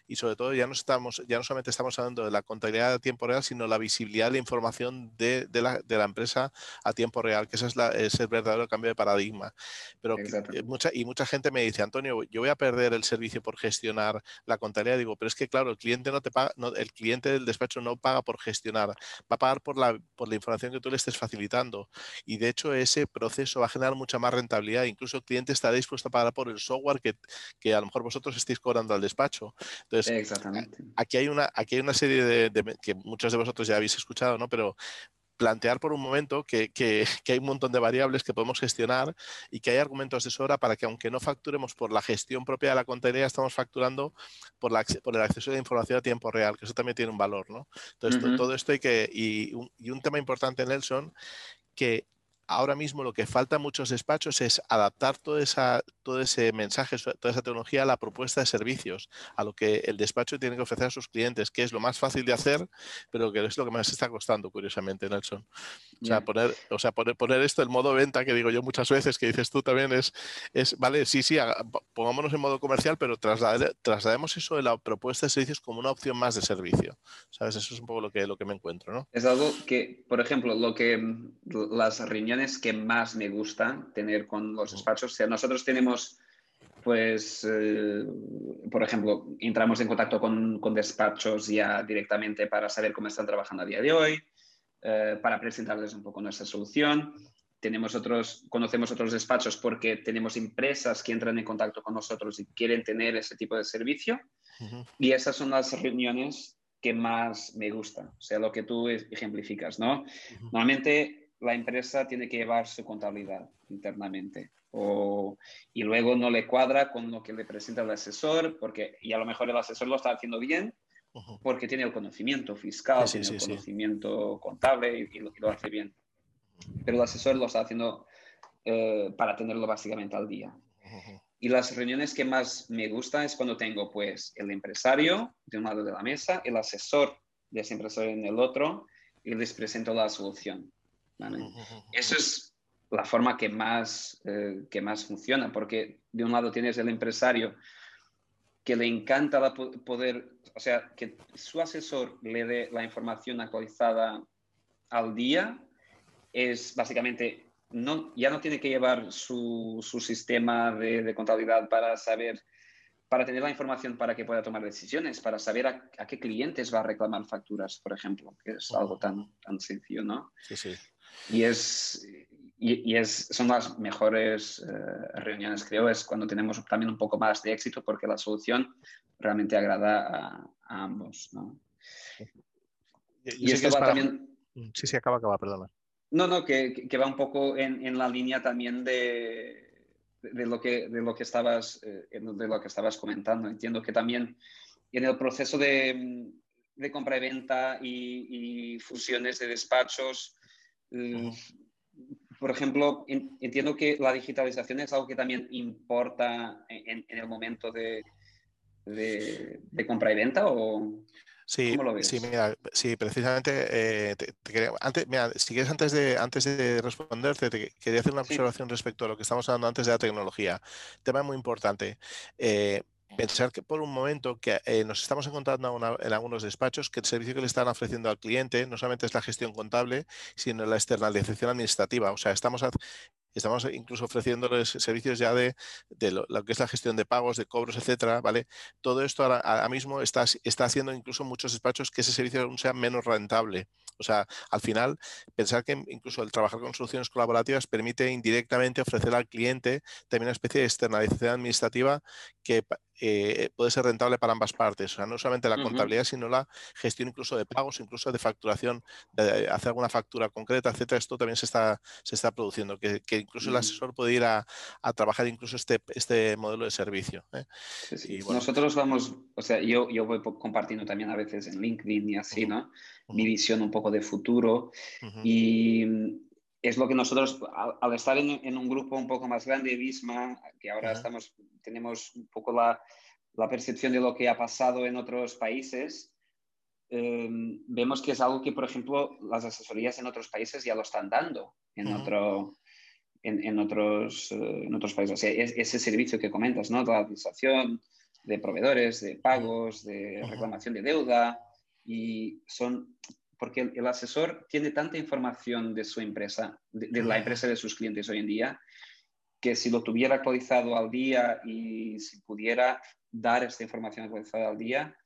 y sobre todo ya no, estamos, ya no solamente estamos hablando de la contabilidad a tiempo real, sino la visibilidad de la información de, la, de la, empresa a tiempo real, que ese es, la, es el verdadero cambio de paradigma. Pero mucha, y mucha gente me dice, Antonio, yo voy a perder el servicio por gestionar la contabilidad. Digo, pero es que claro, el cliente no te paga, no, el cliente del despacho no paga por gestionar, va a pagar por la, por la información que tú le estés facilitando. Y de hecho ese proceso va a generar mucha más rentabilidad. Incluso el cliente está dispuesto a pagar por el software que, que a lo mejor vosotros estéis cobrando al despacho. Entonces, Exactamente. aquí hay una, aquí hay una serie de, que muchos de vosotros ya habéis escuchado, ¿no? Pero plantear por un momento que, que, hay un montón de variables que podemos gestionar y que hay argumentos de sobra para que aunque no facturemos por la gestión propia de la contabilidad, estamos facturando por, la, por el acceso a la información a tiempo real, que eso también tiene un valor, ¿no? Entonces, todo esto hay que, y un, y un tema importante, Nelson, que ahora mismo lo que falta en muchos despachos es adaptar toda esa, todo ese mensaje, toda esa tecnología a la propuesta de servicios, a lo que el despacho tiene que ofrecer a sus clientes, que es lo más fácil de hacer, pero que es lo que más está costando, curiosamente, Nelson. O sea, poner, o sea, poner, poner esto en modo venta, que digo yo muchas veces, que dices tú también, es, es vale, sí, sí, pongámonos en modo comercial, pero traslademos eso de la propuesta de servicios como una opción más de servicio. ¿Sabes? Eso es un poco lo que, lo que me encuentro, ¿no? Es algo que, por ejemplo, lo que las reuniones que más me gusta tener con los despachos. O sea, nosotros tenemos, pues, eh, por ejemplo, entramos en contacto con, con, despachos ya directamente para saber cómo están trabajando a día de hoy, eh, para presentarles un poco nuestra solución. Tenemos otros, conocemos otros despachos porque tenemos empresas que entran en contacto con nosotros y quieren tener ese tipo de servicio. Y esas son las reuniones que más me gustan, o sea, lo que tú ejemplificas, ¿no? Normalmente la empresa tiene que llevar su contabilidad internamente. O, y luego no le cuadra con lo que le presenta el asesor, porque, y a lo mejor el asesor lo está haciendo bien, porque tiene el conocimiento fiscal, tiene el conocimiento contable y, lo, hace bien. Pero el asesor lo está haciendo eh, para tenerlo básicamente al día. Y las reuniones que más me gustan es cuando tengo pues el empresario de un lado de la mesa, el asesor de ese empresario en el otro, y les presento la solución. Eso es la forma que más, eh, que más funciona, porque de un lado tienes el empresario que le encanta la poder, o sea, que su asesor le dé la información actualizada al día, es básicamente, no, ya no tiene que llevar su, su sistema de, de, contabilidad para saber, para tener la información para que pueda tomar decisiones, para saber a, a, qué clientes va a reclamar facturas, por ejemplo, que es algo tan, tan sencillo, ¿no? Sí, sí. Y, es, y, es, son las mejores eh, reuniones, creo, es cuando tenemos también un poco más de éxito porque la solución realmente agrada a, ambos. ¿no? y esto va también... Mm, sí, sí, acaba, acaba, perdona. No, no, que, que va un poco en, en, la línea también de, de, lo, que, de, lo que estabas, eh, de lo que estabas comentando. Entiendo que también en el proceso de, de compra y venta y, y fusiones de despachos, Mm, por ejemplo, entiendo que la digitalización es algo que también importa en, el momento de, de, compra y venta o... Sí, ¿Cómo lo ves? sí, mira, sí, precisamente, eh, antes, mira, si quieres antes de, antes de responderte, te quería hacer una observación respecto a lo que estamos hablando antes de la tecnología. Tema muy importante. Eh, pensar que por un momento que eh, nos estamos encontrando en algunos despachos que el servicio que le están ofreciendo al cliente no solamente es la gestión contable, sino la externalización administrativa. O sea, estamos, estamos incluso ofreciéndoles servicios ya de, lo, que es la gestión de pagos, de cobros, etcétera, ¿vale? Todo esto ahora, mismo está, está haciendo incluso muchos despachos que ese servicio aún sea menos rentable. O sea, al final, pensar que incluso el trabajar con soluciones colaborativas permite indirectamente ofrecer al cliente también una especie de externalización administrativa que eh, puede ser rentable para ambas partes. O sea, no solamente la contabilidad, sino la gestión incluso de pagos, incluso de facturación, de hacer alguna factura concreta, etcétera. Esto también se está, se está produciendo, que, incluso el asesor puede ir a, trabajar incluso este, este modelo de servicio. ¿eh? Nosotros vamos, o sea, yo, yo voy compartiendo también a veces en LinkedIn y así, ¿no? Mi visión un poco de futuro. Y es lo que nosotros, al, estar en, un grupo un poco más grande, Visma, que ahora estamos, tenemos un poco la, la, percepción de lo que ha pasado en otros países, em, vemos que es algo que, por ejemplo, las asesorías en otros países ya lo están dando en, otro, en, en, otros, eh, en otros países. O sea, ese servicio que comentas, ¿no? La administración de proveedores, de pagos, de reclamación de deuda, y son porque el, asesor tiene tanta información de su empresa, de, la empresa de sus clientes hoy en día, que si lo tuviera actualizado al día y si pudiera dar esta información actualizada al día,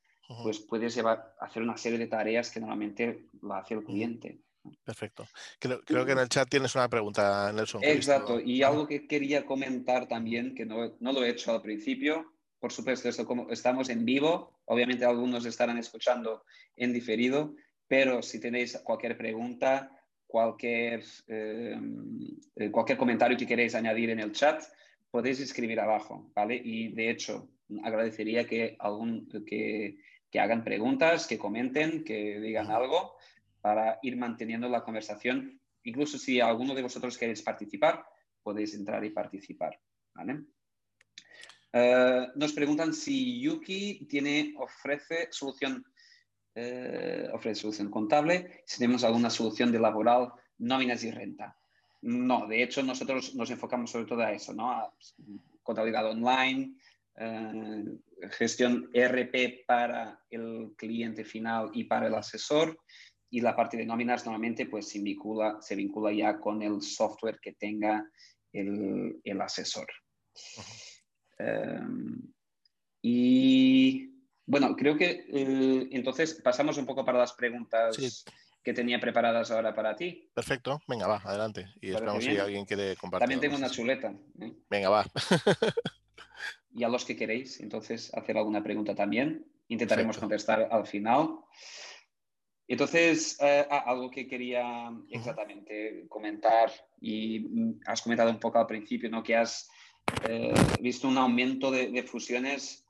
pues puedes llevar, hacer una serie de tareas que normalmente la hace el cliente. Perfecto. Creo, que en el chat tienes una pregunta, Nelson. Exacto. Y algo que quería comentar también, que no, no lo he hecho al principio, por supuesto, esto como estamos en vivo, obviamente algunos estarán escuchando en diferido, pero si tenéis cualquier pregunta, cualquier, em, eh, cualquier comentario que queréis añadir en el chat, podéis escribir abajo, ¿vale? Y de hecho, agradecería que, algún, que, que hagan preguntas, que comenten, que digan algo para ir manteniendo la conversación. Incluso si alguno de vosotros queréis participar, podéis entrar y participar. ¿vale? Eh, nos preguntan si Yuki tiene, ofrece solución eh, ofrece solución contable, si tenemos alguna solución de laboral, nóminas y renta. No, de hecho nosotros nos enfocamos sobre todo a eso, ¿no? A contabilidad online, eh, gestión ERP para el cliente final y para el asesor y la parte de nóminas normalmente pues se vincula, se vincula ya con el software que tenga el, el asesor. Eh, y bueno, creo que eh, entonces pasamos un poco para las preguntas que tenía preparadas ahora para ti. Perfecto, venga, va, adelante. Y esperamos si alguien quiere compartir. También tengo una chuleta. ¿eh? Venga, va. y a los que queréis, entonces, hacer alguna pregunta también. Intentaremos contestar al final. Entonces, eh, ah, algo que quería exactamente comentar, y mm, has comentado un poco al principio, ¿no? que has visto un aumento de fusiones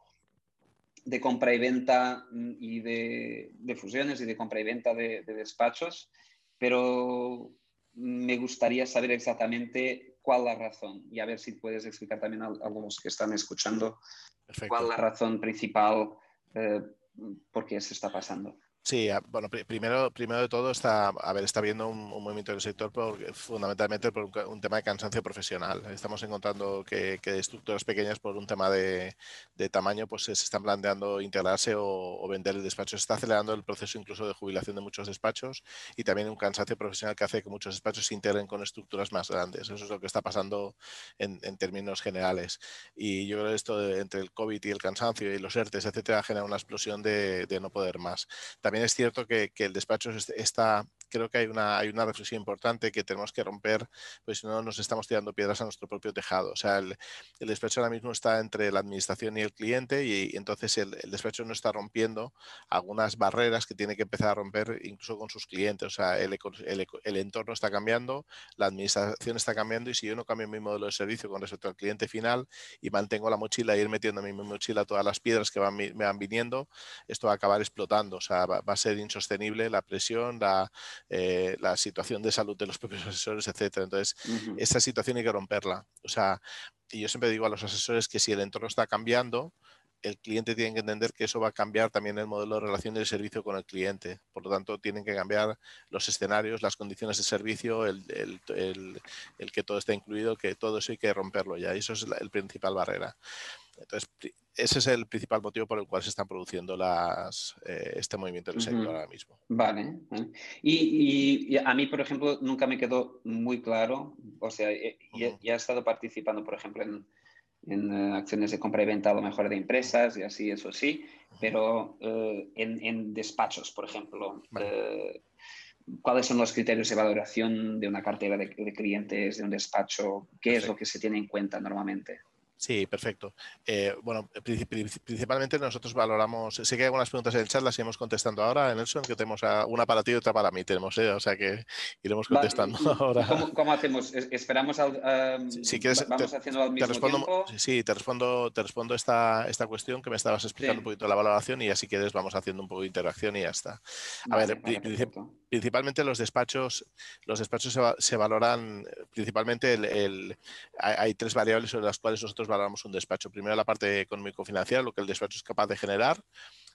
de compra y venta mm, y de, fusiones y de compra y venta de, despachos, pero me gustaría saber exactamente cuál la razón y a ver si puedes explicar también a, algunos que están escuchando cuál es la razón principal eh, por qué se está pasando. Sí, bueno, primero, primero de todo está, a ver, está habiendo un, movimiento del sector por, fundamentalmente por un, tema de cansancio profesional. Estamos encontrando que, estructuras pequeñas por un tema de, tamaño pues se están planteando integrarse o, vender el despacho. Se está acelerando el proceso incluso de jubilación de muchos despachos y también un cansancio profesional que hace que muchos despachos se integren con estructuras más grandes. Eso es lo que está pasando en, términos generales. Y yo creo que esto entre el COVID y el cansancio y los ERTES, etcétera, genera una explosión de, de no poder más. También es cierto que, el despacho está, creo que hay una, hay una reflexión importante que tenemos que romper, pues si no nos estamos tirando piedras a nuestro propio tejado. O sea, el, despacho ahora mismo está entre la administración y el cliente y, entonces el, despacho no está rompiendo algunas barreras que tiene que empezar a romper incluso con sus clientes. O sea, el, el, entorno está cambiando, la administración está cambiando y si yo no cambio mi modelo de servicio con respecto al cliente final y mantengo la mochila y ir metiendo en mi mochila todas las piedras que van, me van viniendo, esto va a acabar explotando. O sea, va, va a ser insostenible la presión, la, eh, la situación de salud de los propios asesores, etcétera. Entonces, esta situación hay que romperla. O sea, y yo siempre digo a los asesores que si el entorno está cambiando, el cliente tiene que entender que eso va a cambiar también el modelo de relación del servicio con el cliente. Por lo tanto, tienen que cambiar los escenarios, las condiciones de servicio, el, que todo esté incluido, que todo eso hay que romperlo ya. Y eso es el principal barrera. Entonces, ese es el principal motivo por el cual se están produciendo las, eh, este movimiento del sector ahora mismo. Vale. Y, a mí, por ejemplo, nunca me quedó muy claro, o sea, ya, he estado participando, por ejemplo, en, eh, acciones de compra y venta a lo mejor de empresas y así, eso sí, pero eh, en, despachos, por ejemplo. ¿Cuáles son los criterios de valoración de una cartera de, clientes, de un despacho? ¿Qué es lo que se tiene en cuenta normalmente? Sí, perfecto. Eh, bueno, principalmente nosotros valoramos, sé que hay algunas preguntas en el chat, las iremos contestando ahora, Nelson, que tenemos una para ti y otra para mí, tenemos, ¿eh? o sea que iremos contestando ahora. ¿cómo, hacemos? ¿Esperamos al, si quieres, vamos haciendo al mismo te respondo, tiempo? Sí, te respondo, te respondo esta, esta cuestión que me estabas explicando un poquito la valoración y así quieres vamos haciendo un poco de interacción y ya está. A ver, principalmente los despachos, los despachos se, valoran principalmente el, hay tres variables sobre las cuales nosotros valoramos un despacho. Primero la parte económico-financiera, lo que el despacho es capaz de generar.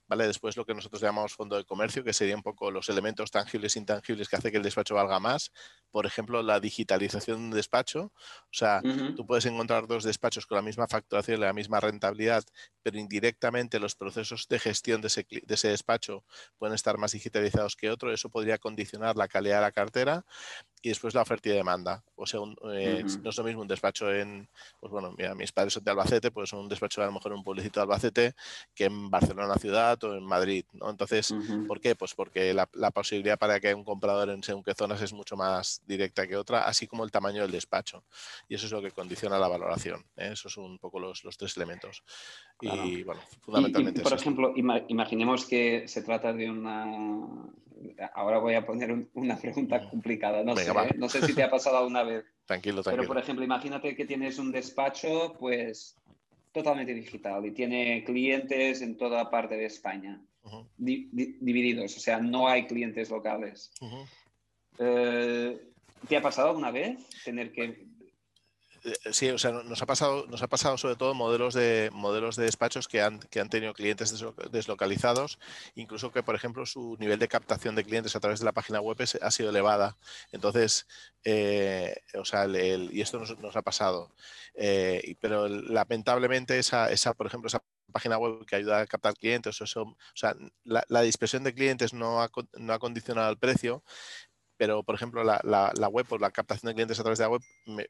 ¿Vale? Después lo que nosotros llamamos fondo de comercio, que sería un poco los elementos tangibles e intangibles que hace que el despacho valga más. Por ejemplo, la digitalización de un despacho. O sea, tú puedes encontrar dos despachos con la misma facturación la misma rentabilidad, pero indirectamente los procesos de gestión de ese, de ese despacho pueden estar más digitalizados que otro. Eso podría condicionar la calidad de la cartera y después la oferta y demanda. O sea, eh, no es lo mismo un despacho en, pues bueno, mira, mis padres son de Albacete, pues un despacho a lo mejor en un pueblecito de Albacete que en Barcelona ciudad o en Madrid, ¿no? Entonces, ¿por qué? Pues porque la, posibilidad para que un comprador en según qué zonas es mucho más directa que otra, así como el tamaño del despacho. Y eso es lo que condiciona la valoración. ¿eh? Esos son un poco los, los tres elementos. Y bueno, fundamentalmente. por ejemplo, imaginemos que se trata de una ahora voy a poner una pregunta mm. complicada, no sé, ¿eh? no sé si te ha pasado alguna vez. Tranquilo, tranquilo. Pero, por ejemplo, imagínate que tienes un despacho, pues, totalmente digital y tiene clientes en toda parte de España, divididos, o sea, no hay clientes locales. Eh, ¿Te ha pasado alguna vez tener que sí, o sea, nos ha pasado, nos ha pasado sobre todo modelos de modelos de despachos que han, que han tenido clientes deslocalizados, incluso que, por ejemplo, su nivel de captación de clientes a través de la página web ha sido elevada. Entonces, eh, o sea, y esto nos, ha pasado. Eh, pero lamentablemente esa, esa, por ejemplo, esa página web que ayuda a captar clientes, eso, o sea, la, la dispersión de clientes no ha, no ha condicionado el precio, pero por ejemplo la, la, web o la captación de clientes a través de la web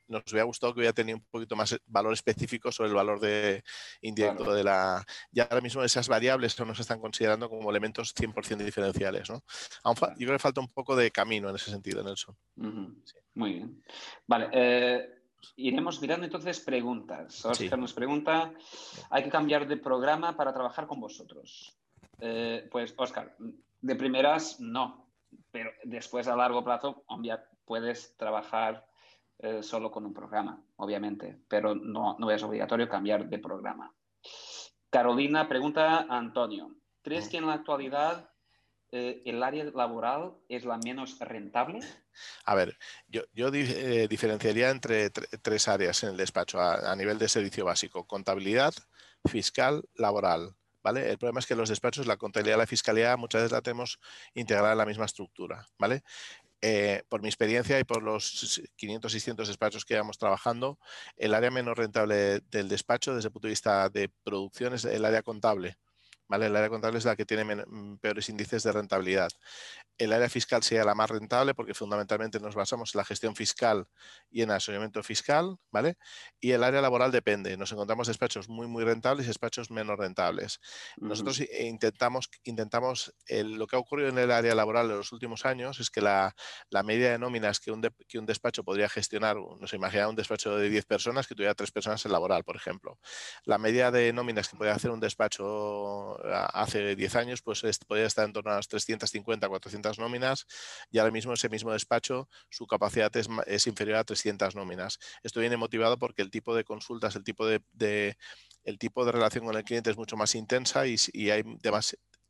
nos hubiera gustado que hubiera tenido un poquito más valor específico sobre el valor de indirecto de la y ahora mismo esas variables no se están considerando como elementos 100% diferenciales ¿no? yo creo que falta un poco de camino en ese sentido Nelson. Muy bien. Vale eh, iremos mirando entonces preguntas. Oscar nos pregunta. Hay que cambiar de programa para trabajar con vosotros. Eh, pues Oscar de primeras no pero después a largo plazo puedes trabajar eh, solo con un programa, obviamente, pero no, no es obligatorio cambiar de programa. Carolina pregunta a Antonio, ¿crees que en la actualidad eh, el área laboral es la menos rentable? A ver, yo, yo eh, diferenciaría entre tres áreas en el despacho a, nivel de servicio básico, contabilidad, fiscal, laboral. El problema es que los despachos, la contabilidad la fiscalidad muchas veces la tenemos integrada en la misma estructura, ¿vale? Eh, por mi experiencia y por los 500, 600 despachos que llevamos trabajando, el área menos rentable del despacho desde el punto de vista de producción es el área contable. ¿Vale? El área contable es la que tiene mm, peores índices de rentabilidad. El área fiscal sería la más rentable porque fundamentalmente nos basamos en la gestión fiscal y en el asesoramiento fiscal, ¿vale? Y el área laboral depende. Nos encontramos despachos muy, muy rentables y despachos menos rentables. Nosotros intentamos, intentamos lo que ha ocurrido en el área laboral en los últimos años es que la, media de nóminas que un, que un despacho podría gestionar, nos imagina un despacho de 10 personas que tuviera 3 personas en laboral, por ejemplo. La media de nóminas que podría hacer un despacho hace 10 años, pues podría estar en torno a las 350, 400 nóminas y ahora mismo ese mismo despacho su capacidad es, inferior a 300 nóminas. Esto viene motivado porque el tipo de consultas, el tipo de, el tipo de relación con el cliente es mucho más intensa y, hay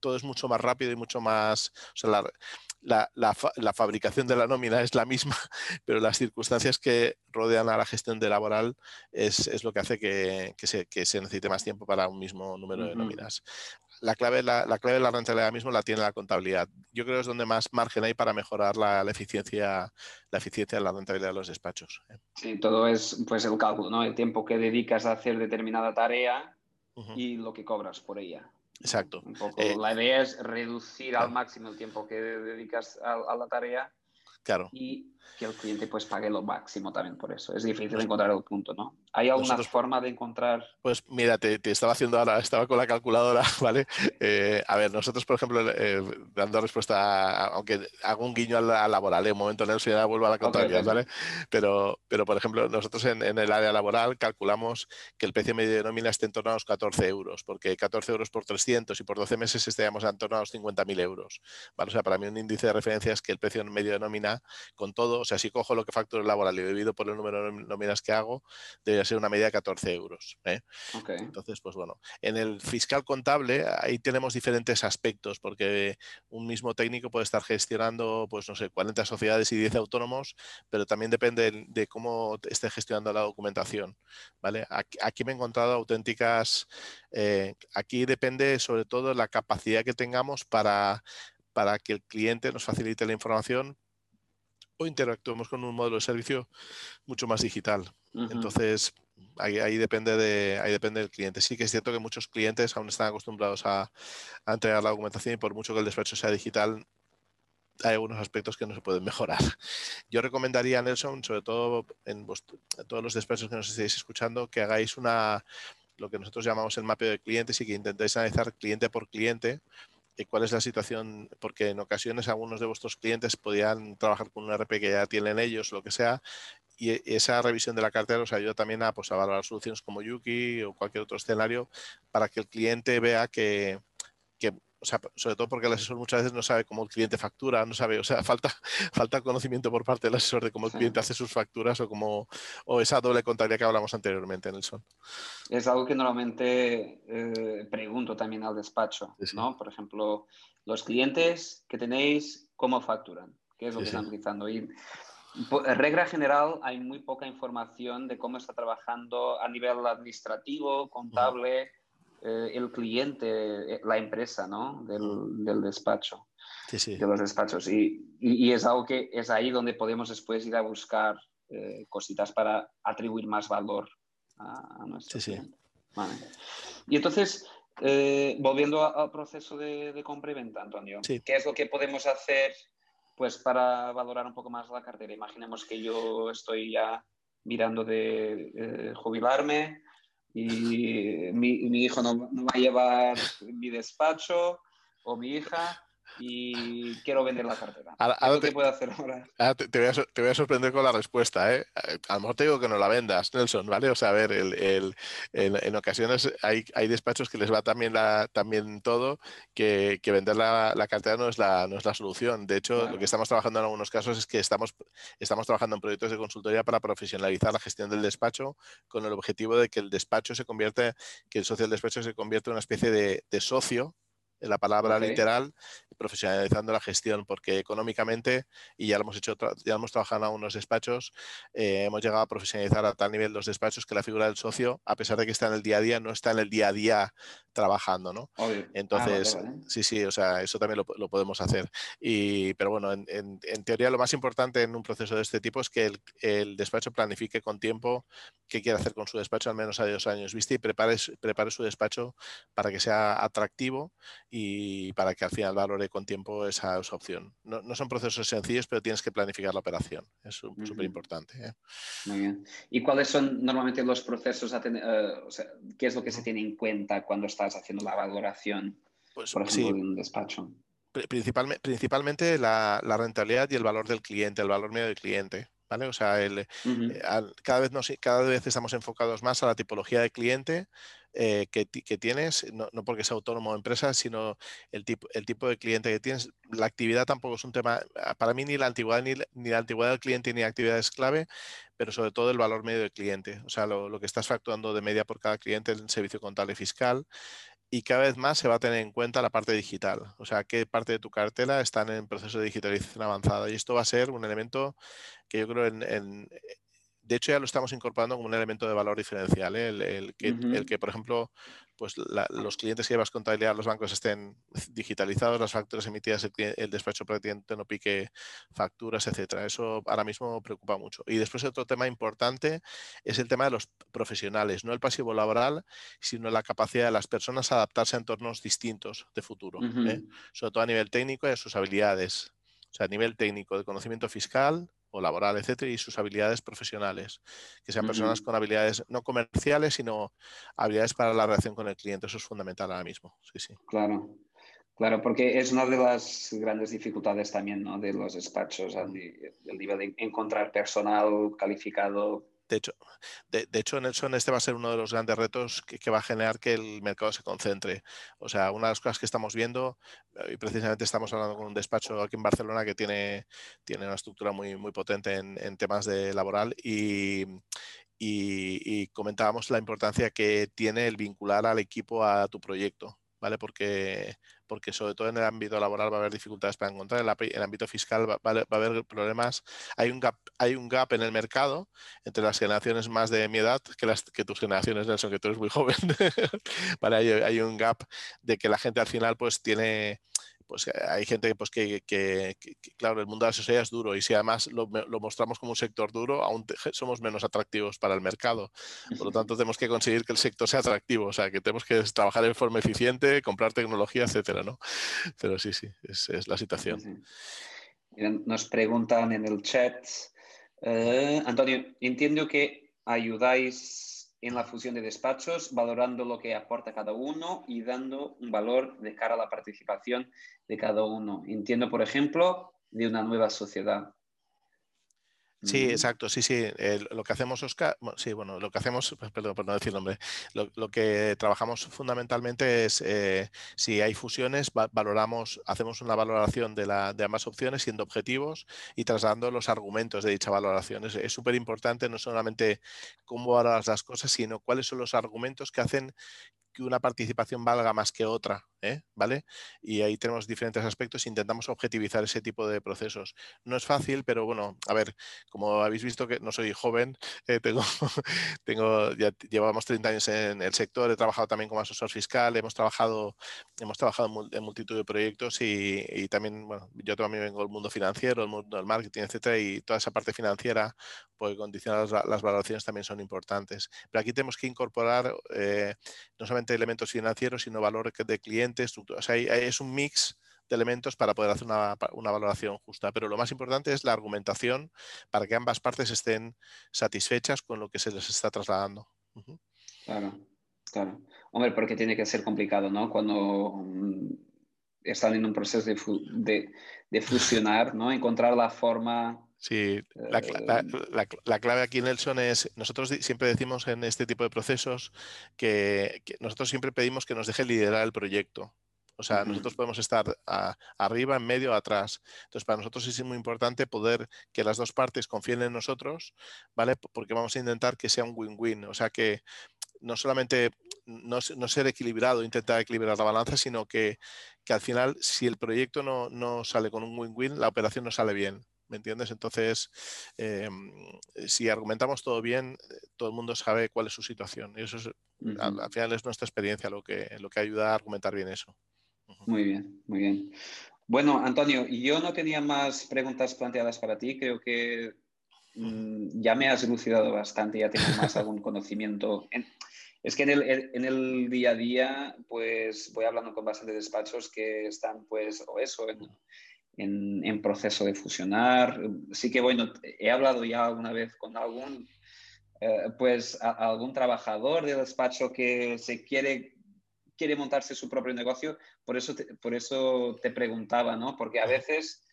todo es mucho más rápido y mucho más, la, la, fabricación de la nómina es la misma, pero las circunstancias que rodean a la gestión de laboral es, lo que hace que, se, necesite más tiempo para un mismo número de nóminas. La clave, la, clave de la rentabilidad mismo la tiene la contabilidad. Yo creo que es donde más margen hay para mejorar la, eficiencia, la eficiencia de la rentabilidad de los despachos. ¿eh? Sí, todo es pues el cálculo, ¿no? El tiempo que dedicas a hacer determinada tarea y lo que cobras por ella. Exacto. Eh, la idea es reducir al máximo el tiempo que dedicas a, la tarea claro. y que el cliente pues pague lo máximo también por eso. Es difícil encontrar el punto, ¿no? ¿Hay alguna forma de encontrar? Pues mira, te, estaba haciendo ahora, estaba con la calculadora, ¿vale? Eh, a ver, nosotros, por ejemplo, eh, dando respuesta, aunque hago un guiño al, laboral, en ¿eh? un momento en el ya vuelvo a la contraria, ¿vale? Pero, pero, por ejemplo, nosotros en, el área laboral calculamos que el precio medio de nómina esté en torno a los 14 euros, porque 14 euros por 300 y por 12 meses estaríamos en torno a los 50.000 euros, ¿vale? O sea, para mí un índice de referencia es que el precio medio de nómina, con todo, o sea, si cojo lo que facturo el laboral y dividido por el número de nóminas que hago, debería ser una media de 14 euros. ¿eh? Entonces, pues bueno, en el fiscal contable ahí tenemos diferentes aspectos, porque un mismo técnico puede estar gestionando, pues no sé, 40 sociedades y 10 autónomos, pero también depende de cómo esté gestionando la documentación. ¿vale? Aquí, me he encontrado auténticas, eh, aquí depende sobre todo la capacidad que tengamos para para que el cliente nos facilite la información o interactuemos con un modelo de servicio mucho más digital. Entonces, ahí, depende de, ahí depende del cliente. Sí que es cierto que muchos clientes aún están acostumbrados a, entregar la documentación y por mucho que el despacho sea digital, hay algunos aspectos que no se pueden mejorar. Yo recomendaría a Nelson, sobre todo en, todos los despachos que nos estéis escuchando, que hagáis una lo que nosotros llamamos el mapeo de clientes y que intentéis analizar cliente por cliente cuál es la situación, porque en ocasiones algunos de vuestros clientes podían trabajar con un RP que ya tienen ellos, lo que sea, y esa revisión de la cartera os ayuda también a, pues, soluciones como Yuki o cualquier otro escenario para que el cliente vea que o sea, sobre todo porque el asesor muchas veces no sabe cómo el cliente factura, no sabe, o sea, falta, falta conocimiento por parte del asesor de cómo el cliente hace sus facturas o cómo, o esa doble contabilidad que hablamos anteriormente, Nelson. Es algo que normalmente eh, pregunto también al despacho, ¿no? Por ejemplo, los clientes que tenéis, ¿cómo facturan? ¿Qué es lo que están utilizando? Y regla general, hay muy poca información de cómo está trabajando a nivel administrativo, contable. Eh, el cliente, eh, la empresa, ¿no? Del, del despacho. Sí, sí. De los despachos. Y, y, es algo que es ahí donde podemos después ir a buscar eh, cositas para atribuir más valor a, a nuestro sí, cliente. Vale. Y entonces, volviendo al proceso de, de, compra y venta, Antonio, ¿qué es lo que podemos hacer pues, para valorar un poco más la cartera? Imaginemos que yo estoy ya mirando de jubilarme, y mi, mi hijo no, no, va a llevar mi despacho o mi hija y quiero vender la cartera. ¿Qué puedo hacer ahora? te, voy a, te, voy a, sorprender con la respuesta. ¿eh? A lo mejor te digo que no la vendas, Nelson, ¿vale? O sea, a ver, el, el, en ocasiones hay, hay, despachos que les va también, la, también todo, que, que vender la, la, cartera no es la, no es la solución. De hecho, lo que estamos trabajando en algunos casos es que estamos, estamos trabajando en proyectos de consultoría para profesionalizar la gestión del despacho con el objetivo de que el despacho se convierta, que el socio del despacho se convierta en una especie de, de socio la palabra literal, profesionalizando la gestión, porque económicamente, y ya lo hemos hecho, ya hemos trabajado en algunos despachos, eh, hemos llegado a profesionalizar a tal nivel los despachos que la figura del socio, a pesar de que está en el día a día, no está en el día a día trabajando, ¿no? Ah, Entonces, sí, sí, o sea, eso también lo, podemos hacer. Y, pero bueno, en, teoría lo más importante en un proceso de este tipo es que el, despacho planifique con tiempo qué quiere hacer con su despacho al menos a dos años, ¿viste? Y prepare, prepare su despacho para que sea atractivo y para que al final valore con tiempo esa, opción. No, son procesos sencillos, pero tienes que planificar la operación. Es súper importante. ¿eh? Muy bien. ¿Y cuáles son normalmente los procesos, a eh, o sea, qué es lo que se tiene en cuenta cuando estás haciendo la valoración, pues, por ejemplo, de un despacho? Principalmente, principalmente la, la, rentabilidad y el valor del cliente, el valor medio del cliente. ¿Vale? O sea, el, eh, cada, vez nos, cada vez estamos enfocados más a la tipología de cliente, eh, que, tienes, no, porque sea autónomo o empresa, sino el tipo, el tipo de cliente que tienes. La actividad tampoco es un tema, ah, para mí ni la antigüedad ni, la antigüedad del cliente ni la actividad es clave, pero sobre todo el valor medio del cliente, o sea, lo, que estás facturando de media por cada cliente en servicio contable fiscal y cada vez más se va a tener en cuenta la parte digital, o sea, qué parte de tu cartela está en proceso de digitalización avanzada. Y esto va a ser un elemento que yo creo en, de hecho ya lo estamos incorporando como un elemento de valor diferencial, ¿eh? el, que, el, que, por ejemplo, pues los clientes que llevas contabilidad, los bancos estén digitalizados, las facturas emitidas, el, despacho prácticamente no pique facturas, etcétera. Eso ahora mismo preocupa mucho. Y después otro tema importante es el tema de los profesionales, no el pasivo laboral, sino la capacidad de las personas a adaptarse a entornos distintos de futuro, ¿eh? sobre todo a nivel técnico y a sus habilidades. O sea, a nivel técnico de conocimiento fiscal, o laboral, etcétera, y sus habilidades profesionales, que sean personas con habilidades no comerciales, sino habilidades para la relación con el cliente. Eso es fundamental ahora mismo. Sí, sí. Claro. Claro, porque es una de las grandes dificultades también ¿no? de los despachos, el nivel de encontrar personal calificado de hecho, de, hecho, Nelson, este va a ser uno de los grandes retos que, va a generar que el mercado se concentre. O sea, una de las cosas que estamos viendo, eh, y precisamente estamos hablando con un despacho aquí en Barcelona que tiene, tiene una estructura muy, muy potente en, temas de laboral y, y, comentábamos la importancia que tiene el vincular al equipo a tu proyecto. ¿Vale? Porque porque sobre todo en el ámbito laboral va a haber dificultades para encontrar, en, el ámbito fiscal va, a haber problemas, hay un, gap, hay un gap en el mercado entre las generaciones más de mi edad que, las, que tus generaciones, Nelson, que tú eres muy joven, ¿vale? hay, hay, un gap de que la gente al final pues tiene pues hay gente pues, que, que, claro, el mundo de la sociedad es duro y si además lo, mostramos como un sector duro, aún somos menos atractivos para el mercado. Por lo tanto, tenemos que conseguir que el sector sea atractivo, o sea, que tenemos que trabajar de forma eficiente, comprar tecnología, etcétera, ¿no? Pero sí, sí, es, es la situación. Nos preguntan en el chat, eh, Antonio, entiendo que ayudáis en la fusión de despachos, valorando lo que aporta cada uno y dando un valor de cara a la participación de cada uno. Entiendo, por ejemplo, de una nueva sociedad. Sí, exacto, sí, sí. lo que hacemos, Oscar, sí, bueno, lo que hacemos, perdón por no decir nombre, lo, que trabajamos fundamentalmente es eh, si hay fusiones, valoramos, hacemos una valoración de, la, de ambas opciones siendo objetivos y trasladando los argumentos de dicha valoración. Es súper importante no solamente cómo valoras las cosas, sino cuáles son los argumentos que hacen que una participación valga más que otra, ¿eh? ¿vale? Y ahí tenemos diferentes aspectos, intentamos objetivizar ese tipo de procesos. No es fácil, pero bueno, a ver, como habéis visto que no soy joven, eh, tengo, tengo, llevamos 30 años en el sector, he trabajado también como asesor fiscal, hemos trabajado, hemos trabajado en multitud de proyectos y, también, bueno, yo también vengo del mundo financiero, el mundo del marketing, etcétera, y toda esa parte financiera, pues condicionar las, valoraciones también son importantes. Pero aquí tenemos que incorporar eh, no solamente elementos financieros, sino valor de cliente, sea, es un mix de elementos para poder hacer una, valoración justa. Pero lo más importante es la argumentación para que ambas partes estén satisfechas con lo que se les está trasladando. Claro, claro. Hombre, porque tiene que ser complicado, ¿no? Cuando mm, están en un proceso de, de fusionar, ¿no? Encontrar la forma Sí, la, clave aquí, Nelson, es, nosotros siempre decimos en este tipo de procesos que, nosotros siempre pedimos que nos deje liderar el proyecto. O sea, nosotros podemos estar arriba, en medio, atrás. Entonces, para nosotros es muy importante poder que las dos partes confíen en nosotros, ¿vale? Porque vamos a intentar que sea un win-win. O sea, que no solamente no, ser equilibrado, intentar equilibrar la balanza, sino que, al final, si el proyecto no, no sale con un win-win, la operación no sale bien. ¿Me entiendes? Entonces, em, si argumentamos todo bien, todo el mundo sabe cuál es su situación. Y eso es, al, final es nuestra experiencia lo que, lo que ayuda a argumentar bien eso. Muy bien, muy bien. Bueno, Antonio, yo no tenía más preguntas planteadas para ti. Creo que mm, ya me has elucidado bastante, ya tengo más algún conocimiento. es que en el, en el, día a día, pues voy hablando con bastantes despachos que están, pues, o eso, en, en, proceso de fusionar. Sí que, bueno, he hablado ya alguna vez con algún, eh, pues, algún trabajador del despacho que se quiere, quiere montarse su propio negocio. Por eso te, por eso te preguntaba, ¿no? Porque a veces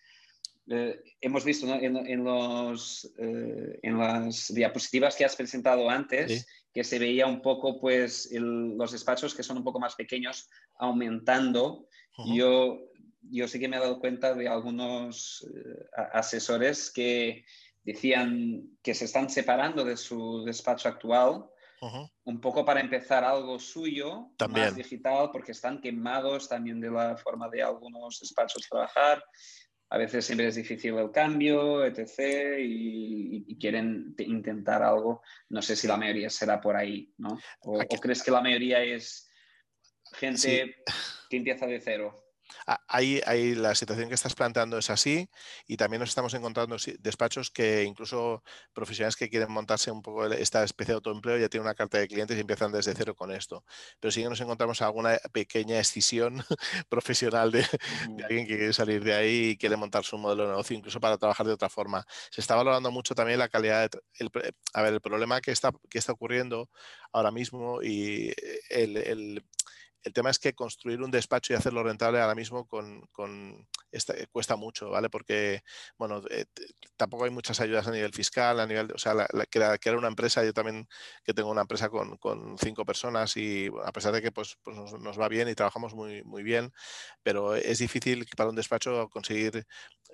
eh, hemos visto en, los, eh, en las diapositivas que has presentado antes que se veía un poco, pues, los despachos que son un poco más pequeños aumentando. Yo yo sí que me he dado cuenta de algunos eh, asesores que decían que se están separando de su despacho actual un poco para empezar algo suyo, más digital, porque están quemados también de la forma de algunos despachos trabajar. A veces siempre es difícil el cambio, etc. Y, quieren intentar algo. No sé si la mayoría será por ahí, ¿no? ¿O, crees que la mayoría es gente que empieza de cero? Ahí, la situación que estás planteando es así y también nos estamos encontrando despachos que incluso profesionales que quieren montarse un poco esta especie de autoempleo ya tienen una carta de clientes y empiezan desde cero con esto. Pero sí que nos encontramos alguna pequeña escisión profesional de, alguien que quiere salir de ahí y quiere montar su modelo de negocio incluso para trabajar de otra forma. Se está valorando mucho también la calidad. De, a ver, el problema que está, que está ocurriendo ahora mismo y el el tema es que construir un despacho y hacerlo rentable ahora mismo con, cuesta mucho, ¿vale? Porque, bueno, eh, tampoco hay muchas ayudas a nivel fiscal, a nivel, o sea, la, que, era, una empresa, yo también que tengo una empresa con, cinco personas y a pesar de que pues, pues nos, va bien y trabajamos muy, muy bien, pero es difícil para un despacho conseguir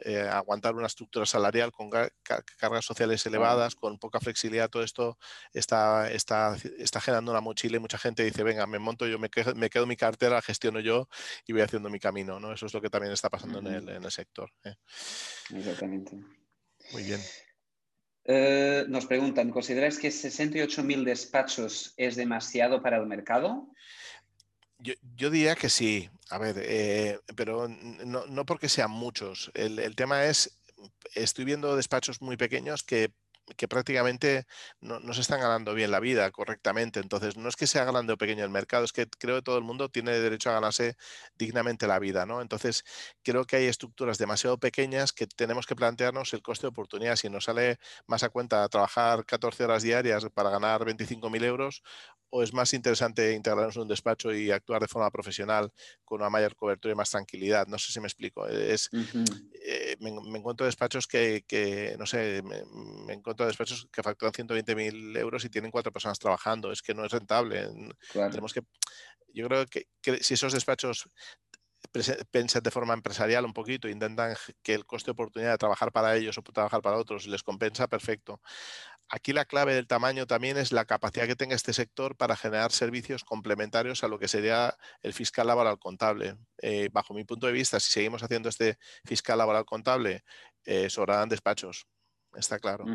eh, aguantar una estructura salarial con cargas sociales elevadas, con poca flexibilidad, todo esto está, está, está generando una mochila y mucha gente dice, venga, me monto yo, me, me quedo mi cartera, gestiono yo y voy haciendo mi camino, ¿no? Eso es lo que también está pasando en, el, en, el, sector. ¿eh? Exactamente. Muy bien. Eh, nos preguntan, ¿consideráis que 68.000 despachos es demasiado para el mercado? Yo, diría que sí, a ver, eh, pero no, porque sean muchos. El, tema es, estoy viendo despachos muy pequeños que que prácticamente no, se están ganando bien la vida correctamente. Entonces, no es que sea grande o pequeño el mercado, es que creo que todo el mundo tiene derecho a ganarse dignamente la vida, ¿no? Entonces, creo que hay estructuras demasiado pequeñas que tenemos que plantearnos el coste de oportunidad. Si nos sale más a cuenta trabajar 14 horas diarias para ganar 25.000 euros o es más interesante integrarnos en un despacho y actuar de forma profesional con una mayor cobertura y más tranquilidad. No sé si me explico. Es, eh, me, encuentro despachos que, no sé, me, encuentro despachos que facturan 120.000 euros y tienen cuatro personas trabajando. Es que no es rentable. Tenemos que, yo creo que, que si esos despachos piensan de forma empresarial un poquito, intentan que el coste de oportunidad de trabajar para ellos o trabajar para otros les compensa, perfecto. Aquí la clave del tamaño también es la capacidad que tenga este sector para generar servicios complementarios a lo que sería el fiscal laboral contable. Eh, bajo mi punto de vista, si seguimos haciendo este fiscal laboral contable, eh, sobrarán despachos, está claro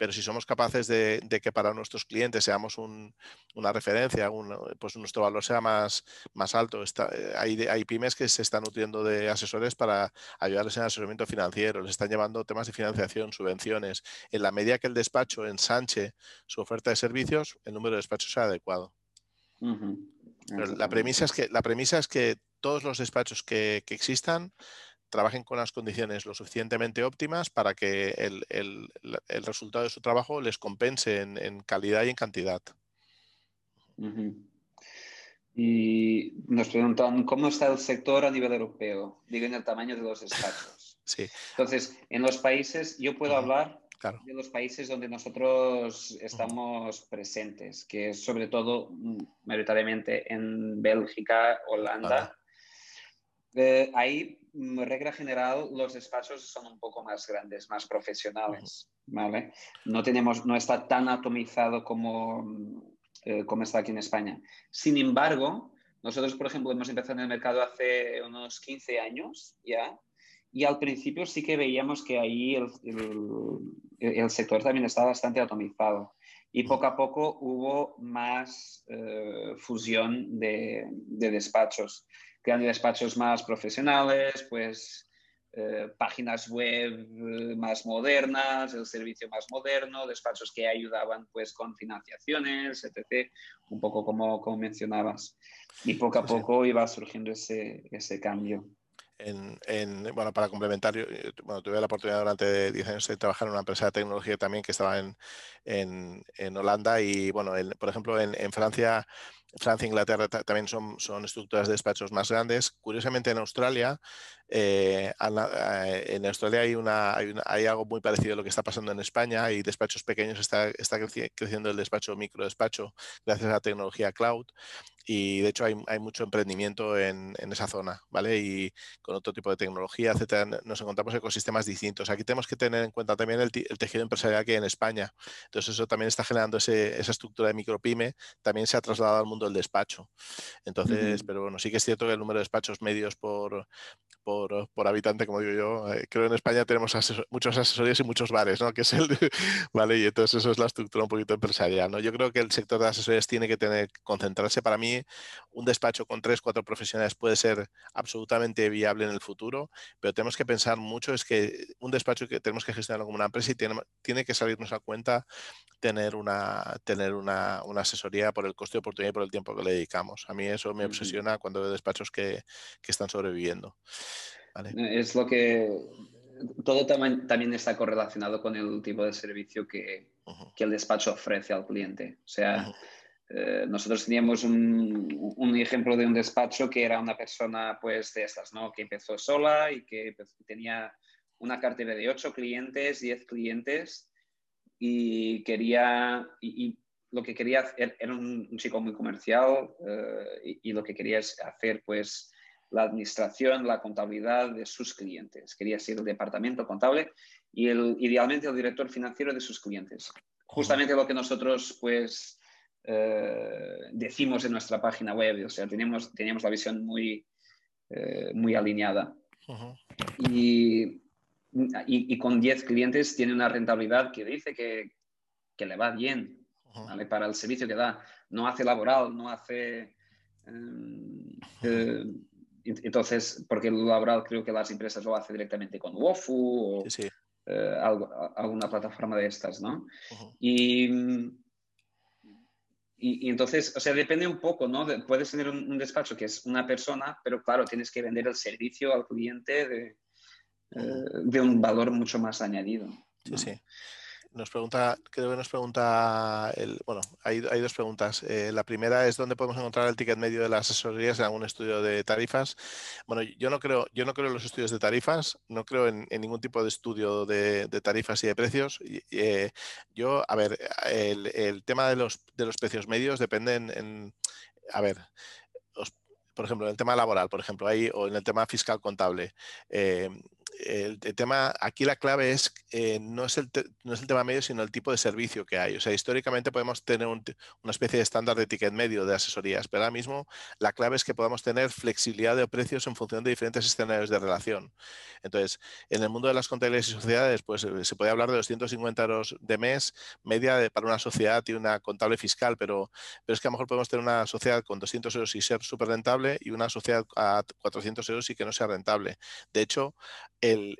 pero si somos capaces de, que para nuestros clientes seamos una referencia, pues nuestro valor sea más, más alto. Eh, hay, hay, pymes que se están nutriendo de asesores para ayudarles en el asesoramiento financiero, les están llevando temas de financiación, subvenciones. En la medida que el despacho ensanche su oferta de servicios, el número de despachos sea adecuado. la, premisa es que, la premisa es que todos los despachos que, que existan trabajen con las condiciones lo suficientemente óptimas para que el, resultado de su trabajo les compense en, calidad y en cantidad. Y nos preguntan cómo está el sector a nivel europeo, digo en el tamaño de los despachos. sí. Entonces, en los países, yo puedo hablar de los países donde nosotros estamos presentes, que es sobre todo mm, mayoritariamente en Bélgica, Holanda. Eh, ahí, regla general, los despachos son un poco más grandes, más profesionales, ¿vale? No, tenemos, no está tan atomizado como, eh, como está aquí en España. Sin embargo, nosotros, por ejemplo, hemos empezado en el mercado hace unos 15 años ya, y al principio sí que veíamos que ahí el, el, sector también estaba bastante atomizado. Y poco a poco hubo más eh, fusión de, de despachos creando despachos más profesionales, pues eh, páginas web eh, más modernas, el servicio más moderno, despachos que ayudaban pues con financiaciones, etc., un poco como, como mencionabas. Y poco a poco iba surgiendo ese, ese cambio. En, bueno, para complementar, bueno, tuve la oportunidad durante 10 años de trabajar en una empresa de tecnología también que estaba en, en, en Holanda y, bueno, por ejemplo, en, en Francia Francia e Inglaterra también son, son estructuras de despachos más grandes. Curiosamente, en Australia, eh, eh, en Australia hay, una, hay, algo muy parecido a lo que está pasando en España. Hay despachos pequeños, está, está creciendo el despacho micro despacho gracias a la tecnología cloud y de hecho hay, hay mucho emprendimiento en, en, esa zona, ¿vale? Y con otro tipo de tecnología, etcétera, nos encontramos ecosistemas distintos. Aquí tenemos que tener en cuenta también el, tejido empresarial que hay en España. Entonces eso también está generando ese, esa estructura de micropyme, también se ha trasladado al mundo mundo del despacho. Entonces, pero bueno, sí que es cierto que el número de despachos medios por, por, por habitante, como digo yo, eh, creo que en España tenemos muchos asesorías y muchos bares, ¿no? Que es el, vale, y entonces eso es la estructura un poquito empresarial, ¿no? Yo creo que el sector de asesorías tiene que tener, concentrarse. Para mí, un despacho con tres, cuatro profesionales puede ser absolutamente viable en el futuro, pero tenemos que pensar mucho, es que un despacho que tenemos que gestionarlo como una empresa y tiene, tiene que salirnos a cuenta tener una, tener una, una, asesoría por el coste de oportunidad y por el tiempo que le dedicamos. A mí eso me obsesiona cuando veo despachos que, que están sobreviviendo. Es lo que todo también está correlacionado con el tipo de servicio que, que el despacho ofrece al cliente. O sea, eh, nosotros teníamos un, un, ejemplo de un despacho que era una persona pues de estas, ¿no? Que empezó sola y que tenía una cartera de ocho clientes, diez clientes y quería, y, lo que quería hacer, era un, chico muy comercial eh, y, y, lo que quería es hacer pues la administración, la contabilidad de sus clientes. Quería ser el departamento contable y el, idealmente el director financiero de sus clientes. Justamente lo que nosotros pues eh, decimos en nuestra página web, o sea, teníamos, teníamos la visión muy, eh, muy alineada. y, y, con 10 clientes tiene una rentabilidad que dice que, que le va bien para el servicio que da. No hace laboral, no hace... Em, eh, entonces, porque el laboral creo que las empresas lo hacen directamente con WOFU o eh, alguna plataforma de estas, ¿no? y, y, entonces, o sea, depende un poco, ¿no? puedes tener un, despacho que es una persona, pero claro, tienes que vender el servicio al cliente de, eh, de un valor mucho más añadido. Sí, sí. Nos pregunta, creo que nos pregunta, el, bueno, hay, hay dos preguntas. Eh, la primera es dónde podemos encontrar el ticket medio de las asesorías en algún estudio de tarifas. Bueno, yo no creo, yo no creo en los estudios de tarifas, no creo en, ningún tipo de estudio de, tarifas y de precios. Eh, yo, a ver, el, el, tema de los, de los precios medios depende en, a ver, por ejemplo, en el tema laboral, por ejemplo, ahí, o en el tema fiscal contable. Eh, el, tema, aquí la clave es, eh, no, es el no es el tema medio, sino el tipo de servicio que hay. O sea, históricamente podemos tener una especie de estándar de ticket medio de asesorías, pero ahora mismo la clave es que podamos tener flexibilidad de precios en función de diferentes escenarios de relación. Entonces, en el mundo de las contabilidades y sociedades, pues eh, se puede hablar de 250 euros de mes, media para una sociedad y una contable fiscal, pero, pero es que a lo mejor podemos tener una sociedad con 200 euros y ser súper rentable y una sociedad a 400 euros y que no sea rentable. De hecho, el,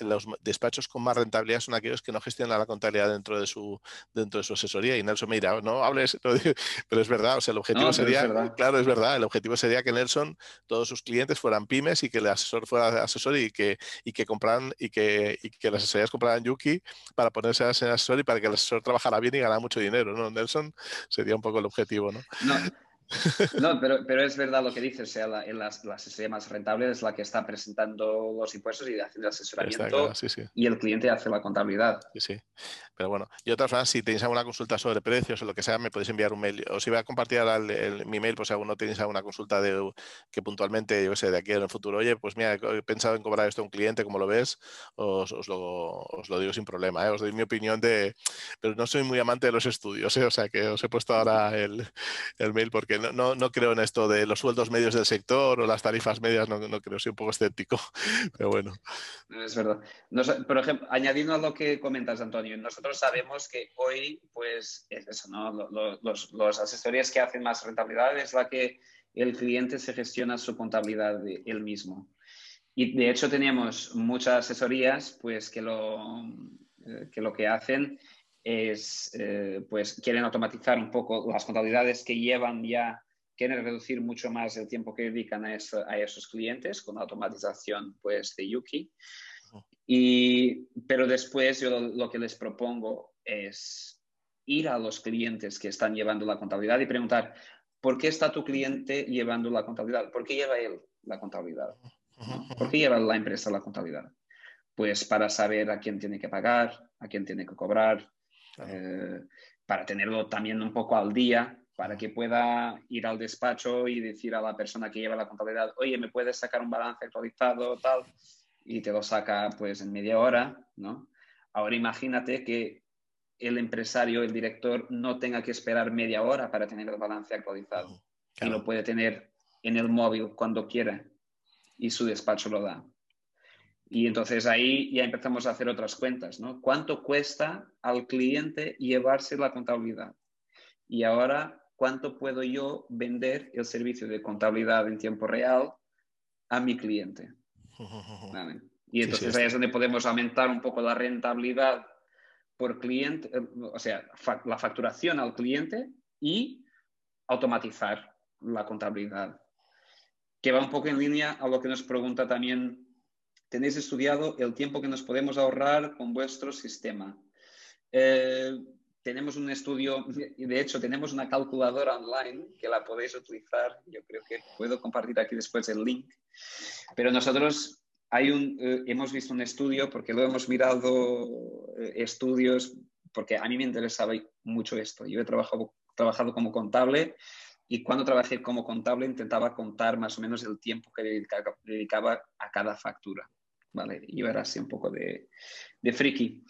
los despachos con más rentabilidad son aquellos que no gestionan la contabilidad dentro de su dentro de su asesoría. Y Nelson me dirá no hables pero es verdad o sea el objetivo sería claro es verdad el objetivo sería que Nelson todos sus clientes fueran pymes y que el asesor fuera asesor y que y que compraran y que, y que las asesorías compraran Yuki para ponerse ser asesor y para que el asesor trabajara bien y ganara mucho dinero no Nelson sería un poco el objetivo no, no no, pero, pero es verdad lo que dices, o sea, la, la, asesoría más rentable es la que está presentando los impuestos y haciendo el asesoramiento y el cliente hace la contabilidad. Sí, sí. Pero bueno, y otras formas, si tenéis alguna consulta sobre precios o lo que sea, me podéis enviar un mail. Os iba a compartir el, mi mail, pues si alguno tenéis alguna consulta de que puntualmente, yo sé, de aquí en el futuro, oye, pues mira, he pensado en cobrar esto a un cliente, como lo ves, os, os, lo, os lo, digo sin problema, ¿eh? os doy mi opinión de... Pero no soy muy amante de los estudios, ¿eh? o sea que os he puesto ahora el, el mail porque no, no, creo en esto de los sueldos medios del sector o las tarifas medias, no, no creo, soy un poco escéptico, pero bueno. Es verdad. por ejemplo, añadiendo a lo que comentas, Antonio, nosotros sabemos que hoy, pues, es eso, ¿no? Asesorías que hacen más rentabilidad es la que el cliente se gestiona su contabilidad de él mismo. Y de hecho tenemos muchas asesorías, pues, que lo, eh, que, lo que hacen es, eh, pues, quieren automatizar un poco las contabilidades que llevan ya, quieren reducir mucho más el tiempo que dedican a, a esos clientes con automatización, pues, de Yuki. Y, pero después yo lo, que les propongo es ir a los clientes que están llevando la contabilidad y preguntar, ¿por qué está tu cliente llevando la contabilidad? ¿Por qué lleva él la contabilidad? ¿Por qué lleva la empresa la contabilidad? Pues para saber a quién tiene que pagar, a quién tiene que cobrar, eh, para tenerlo también un poco al día, para que pueda ir al despacho y decir a la persona que lleva la contabilidad, oye, ¿me puedes sacar un balance actualizado tal? Y te lo saca pues en media hora, ¿no? Ahora imagínate que el empresario, el director, no tenga que esperar media hora para tener el balance actualizado. Y lo puede tener en el móvil cuando quiera y su despacho lo da. Y entonces ahí ya empezamos a hacer otras cuentas, ¿no? ¿Cuánto cuesta al cliente llevarse la contabilidad? Y ahora, ¿cuánto puedo yo vender el servicio de contabilidad en tiempo real a mi cliente? Y entonces ahí es donde podemos aumentar un poco la rentabilidad por cliente, eh, o sea, la facturación al cliente y automatizar la contabilidad. Que va un poco en línea a lo que nos pregunta también, ¿tenéis estudiado el tiempo que nos podemos ahorrar con vuestro sistema? Eh, tenemos un estudio, de hecho tenemos una calculadora online que la podéis utilizar. Yo creo que puedo compartir aquí después el link. Pero nosotros hay un, eh, hemos visto un estudio, porque lo hemos mirado eh, estudios, porque a mí me interesaba mucho esto. Yo he trabajado, trabajado como contable y cuando trabajé como contable intentaba contar más o menos el tiempo que dedicaba, a cada factura. ¿Vale? Yo era así un poco de, de friki.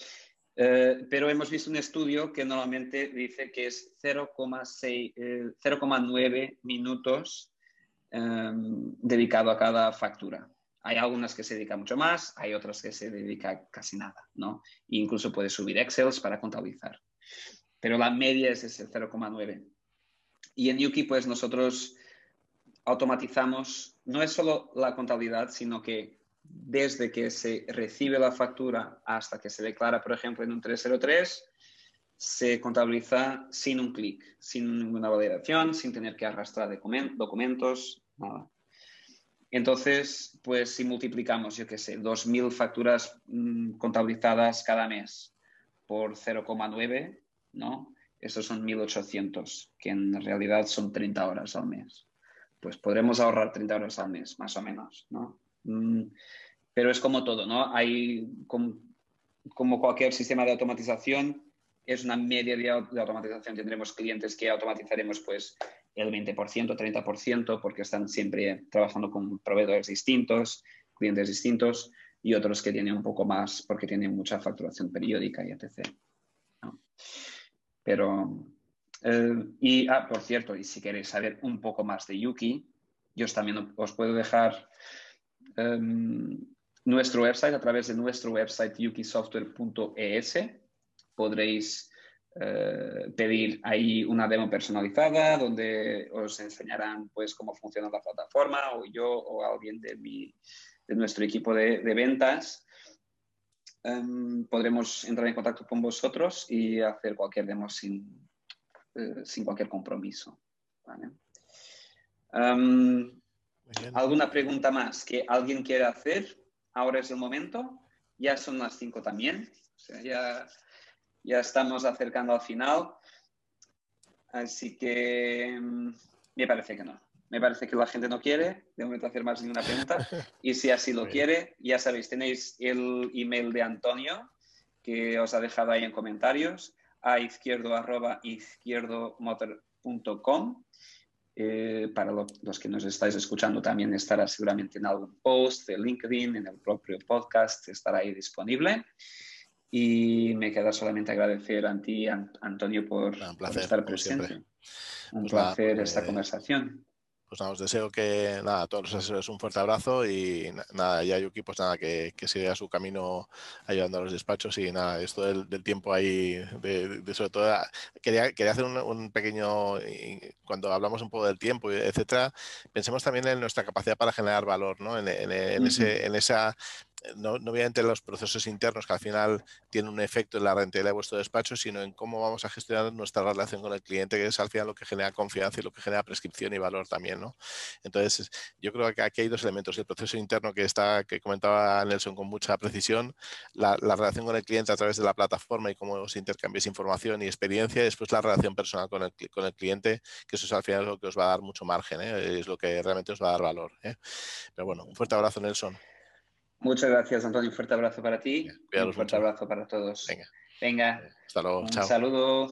Eh, pero hemos visto un estudio que normalmente dice que es 0,9 minutos em, dedicado a cada factura. Hay algunas que se dedican mucho más, hay otras que se dedican casi nada, ¿no? E incluso puedes subir Excels para contabilizar. Pero la media es ese 0,9. Y en Yuki, pues nosotros automatizamos, no es solo la contabilidad, sino que desde que se recibe la factura hasta que se declara, por ejemplo, en un 303, se contabiliza sin un clic, sin ninguna validación, sin tener que arrastrar documentos, nada. Entonces, pues si multiplicamos, yo qué sé, 2.000 facturas mm, contabilizadas cada mes por 0,9, ¿no? Esos son 1.800, que en realidad son 30 horas al mes. Pues podremos ahorrar 30 horas al mes, más o menos, ¿no? Mm, pero es como todo, ¿no? Hay, como, cualquier sistema de automatización, es una media de, automatización. Tendremos clientes que automatizaremos pues el 20%, 30%, porque están siempre trabajando con proveedores distintos, clientes distintos, y otros que tienen un poco más porque tienen mucha facturación periódica y etc. Pero, eh, y, ah, por cierto, y si queréis saber un poco más de Yuki, yo también os puedo dejar em, nuestro website a través de nuestro website yukisoftware.es podréis eh, pedir ahí una demo personalizada donde os enseñarán pues cómo funciona la plataforma o yo o alguien de, mi, de nuestro equipo de, ventas. Em, podremos entrar en contacto con vosotros y hacer cualquier demo sin, eh, sin cualquier compromiso. Em, ¿Alguna pregunta más que alguien quiera hacer? Ahora es el momento. Ya son las cinco también. O sea, ya ya estamos acercando al final. Así que mm, me parece que no. Me parece que la gente no quiere de momento hacer más ninguna pregunta. Y si así lo quiere, ya sabéis, tenéis el email de que os ha dejado ahí en comentarios a izquierdo arroba izquierdomotor.com. Eh, para los que nos estáis escuchando también estará seguramente en algún post de LinkedIn, en el propio podcast, estará ahí disponible. Y me queda solamente agradecer a ti, Antonio, por, estar presente. Un pues placer esta pues, conversación. Pues nada, os deseo que nada, a todos los asesores un fuerte abrazo y nada, ya Yuki, pues nada, que, que siga su camino ayudando a los despachos y nada, esto del, tiempo ahí, de, sobre todo, quería, quería hacer un, pequeño, cuando hablamos un poco del tiempo, etcétera, pensemos también en nuestra capacidad para generar valor, ¿no? En, en, ese, en esa no, obviamente los procesos internos que al final tienen un efecto en la rentabilidad de vuestro despacho, sino en cómo vamos a gestionar nuestra relación con el cliente, que es al final lo que genera confianza y lo que genera prescripción y valor también, ¿no? Entonces, yo creo que aquí hay dos elementos, el proceso interno que está, que comentaba Nelson con mucha precisión, la, relación con el cliente a través de la plataforma y cómo se intercambias información y experiencia, y después la relación personal con el, con el cliente, que eso es al final lo que os va a dar mucho margen, ¿eh? es lo que realmente os va a dar valor. ¿eh? Pero bueno, un fuerte abrazo, Nelson. Muchas gracias, Antonio. Un fuerte abrazo para ti. un fuerte abrazo para todos. Venga. Venga. Hasta luego. Un saludo.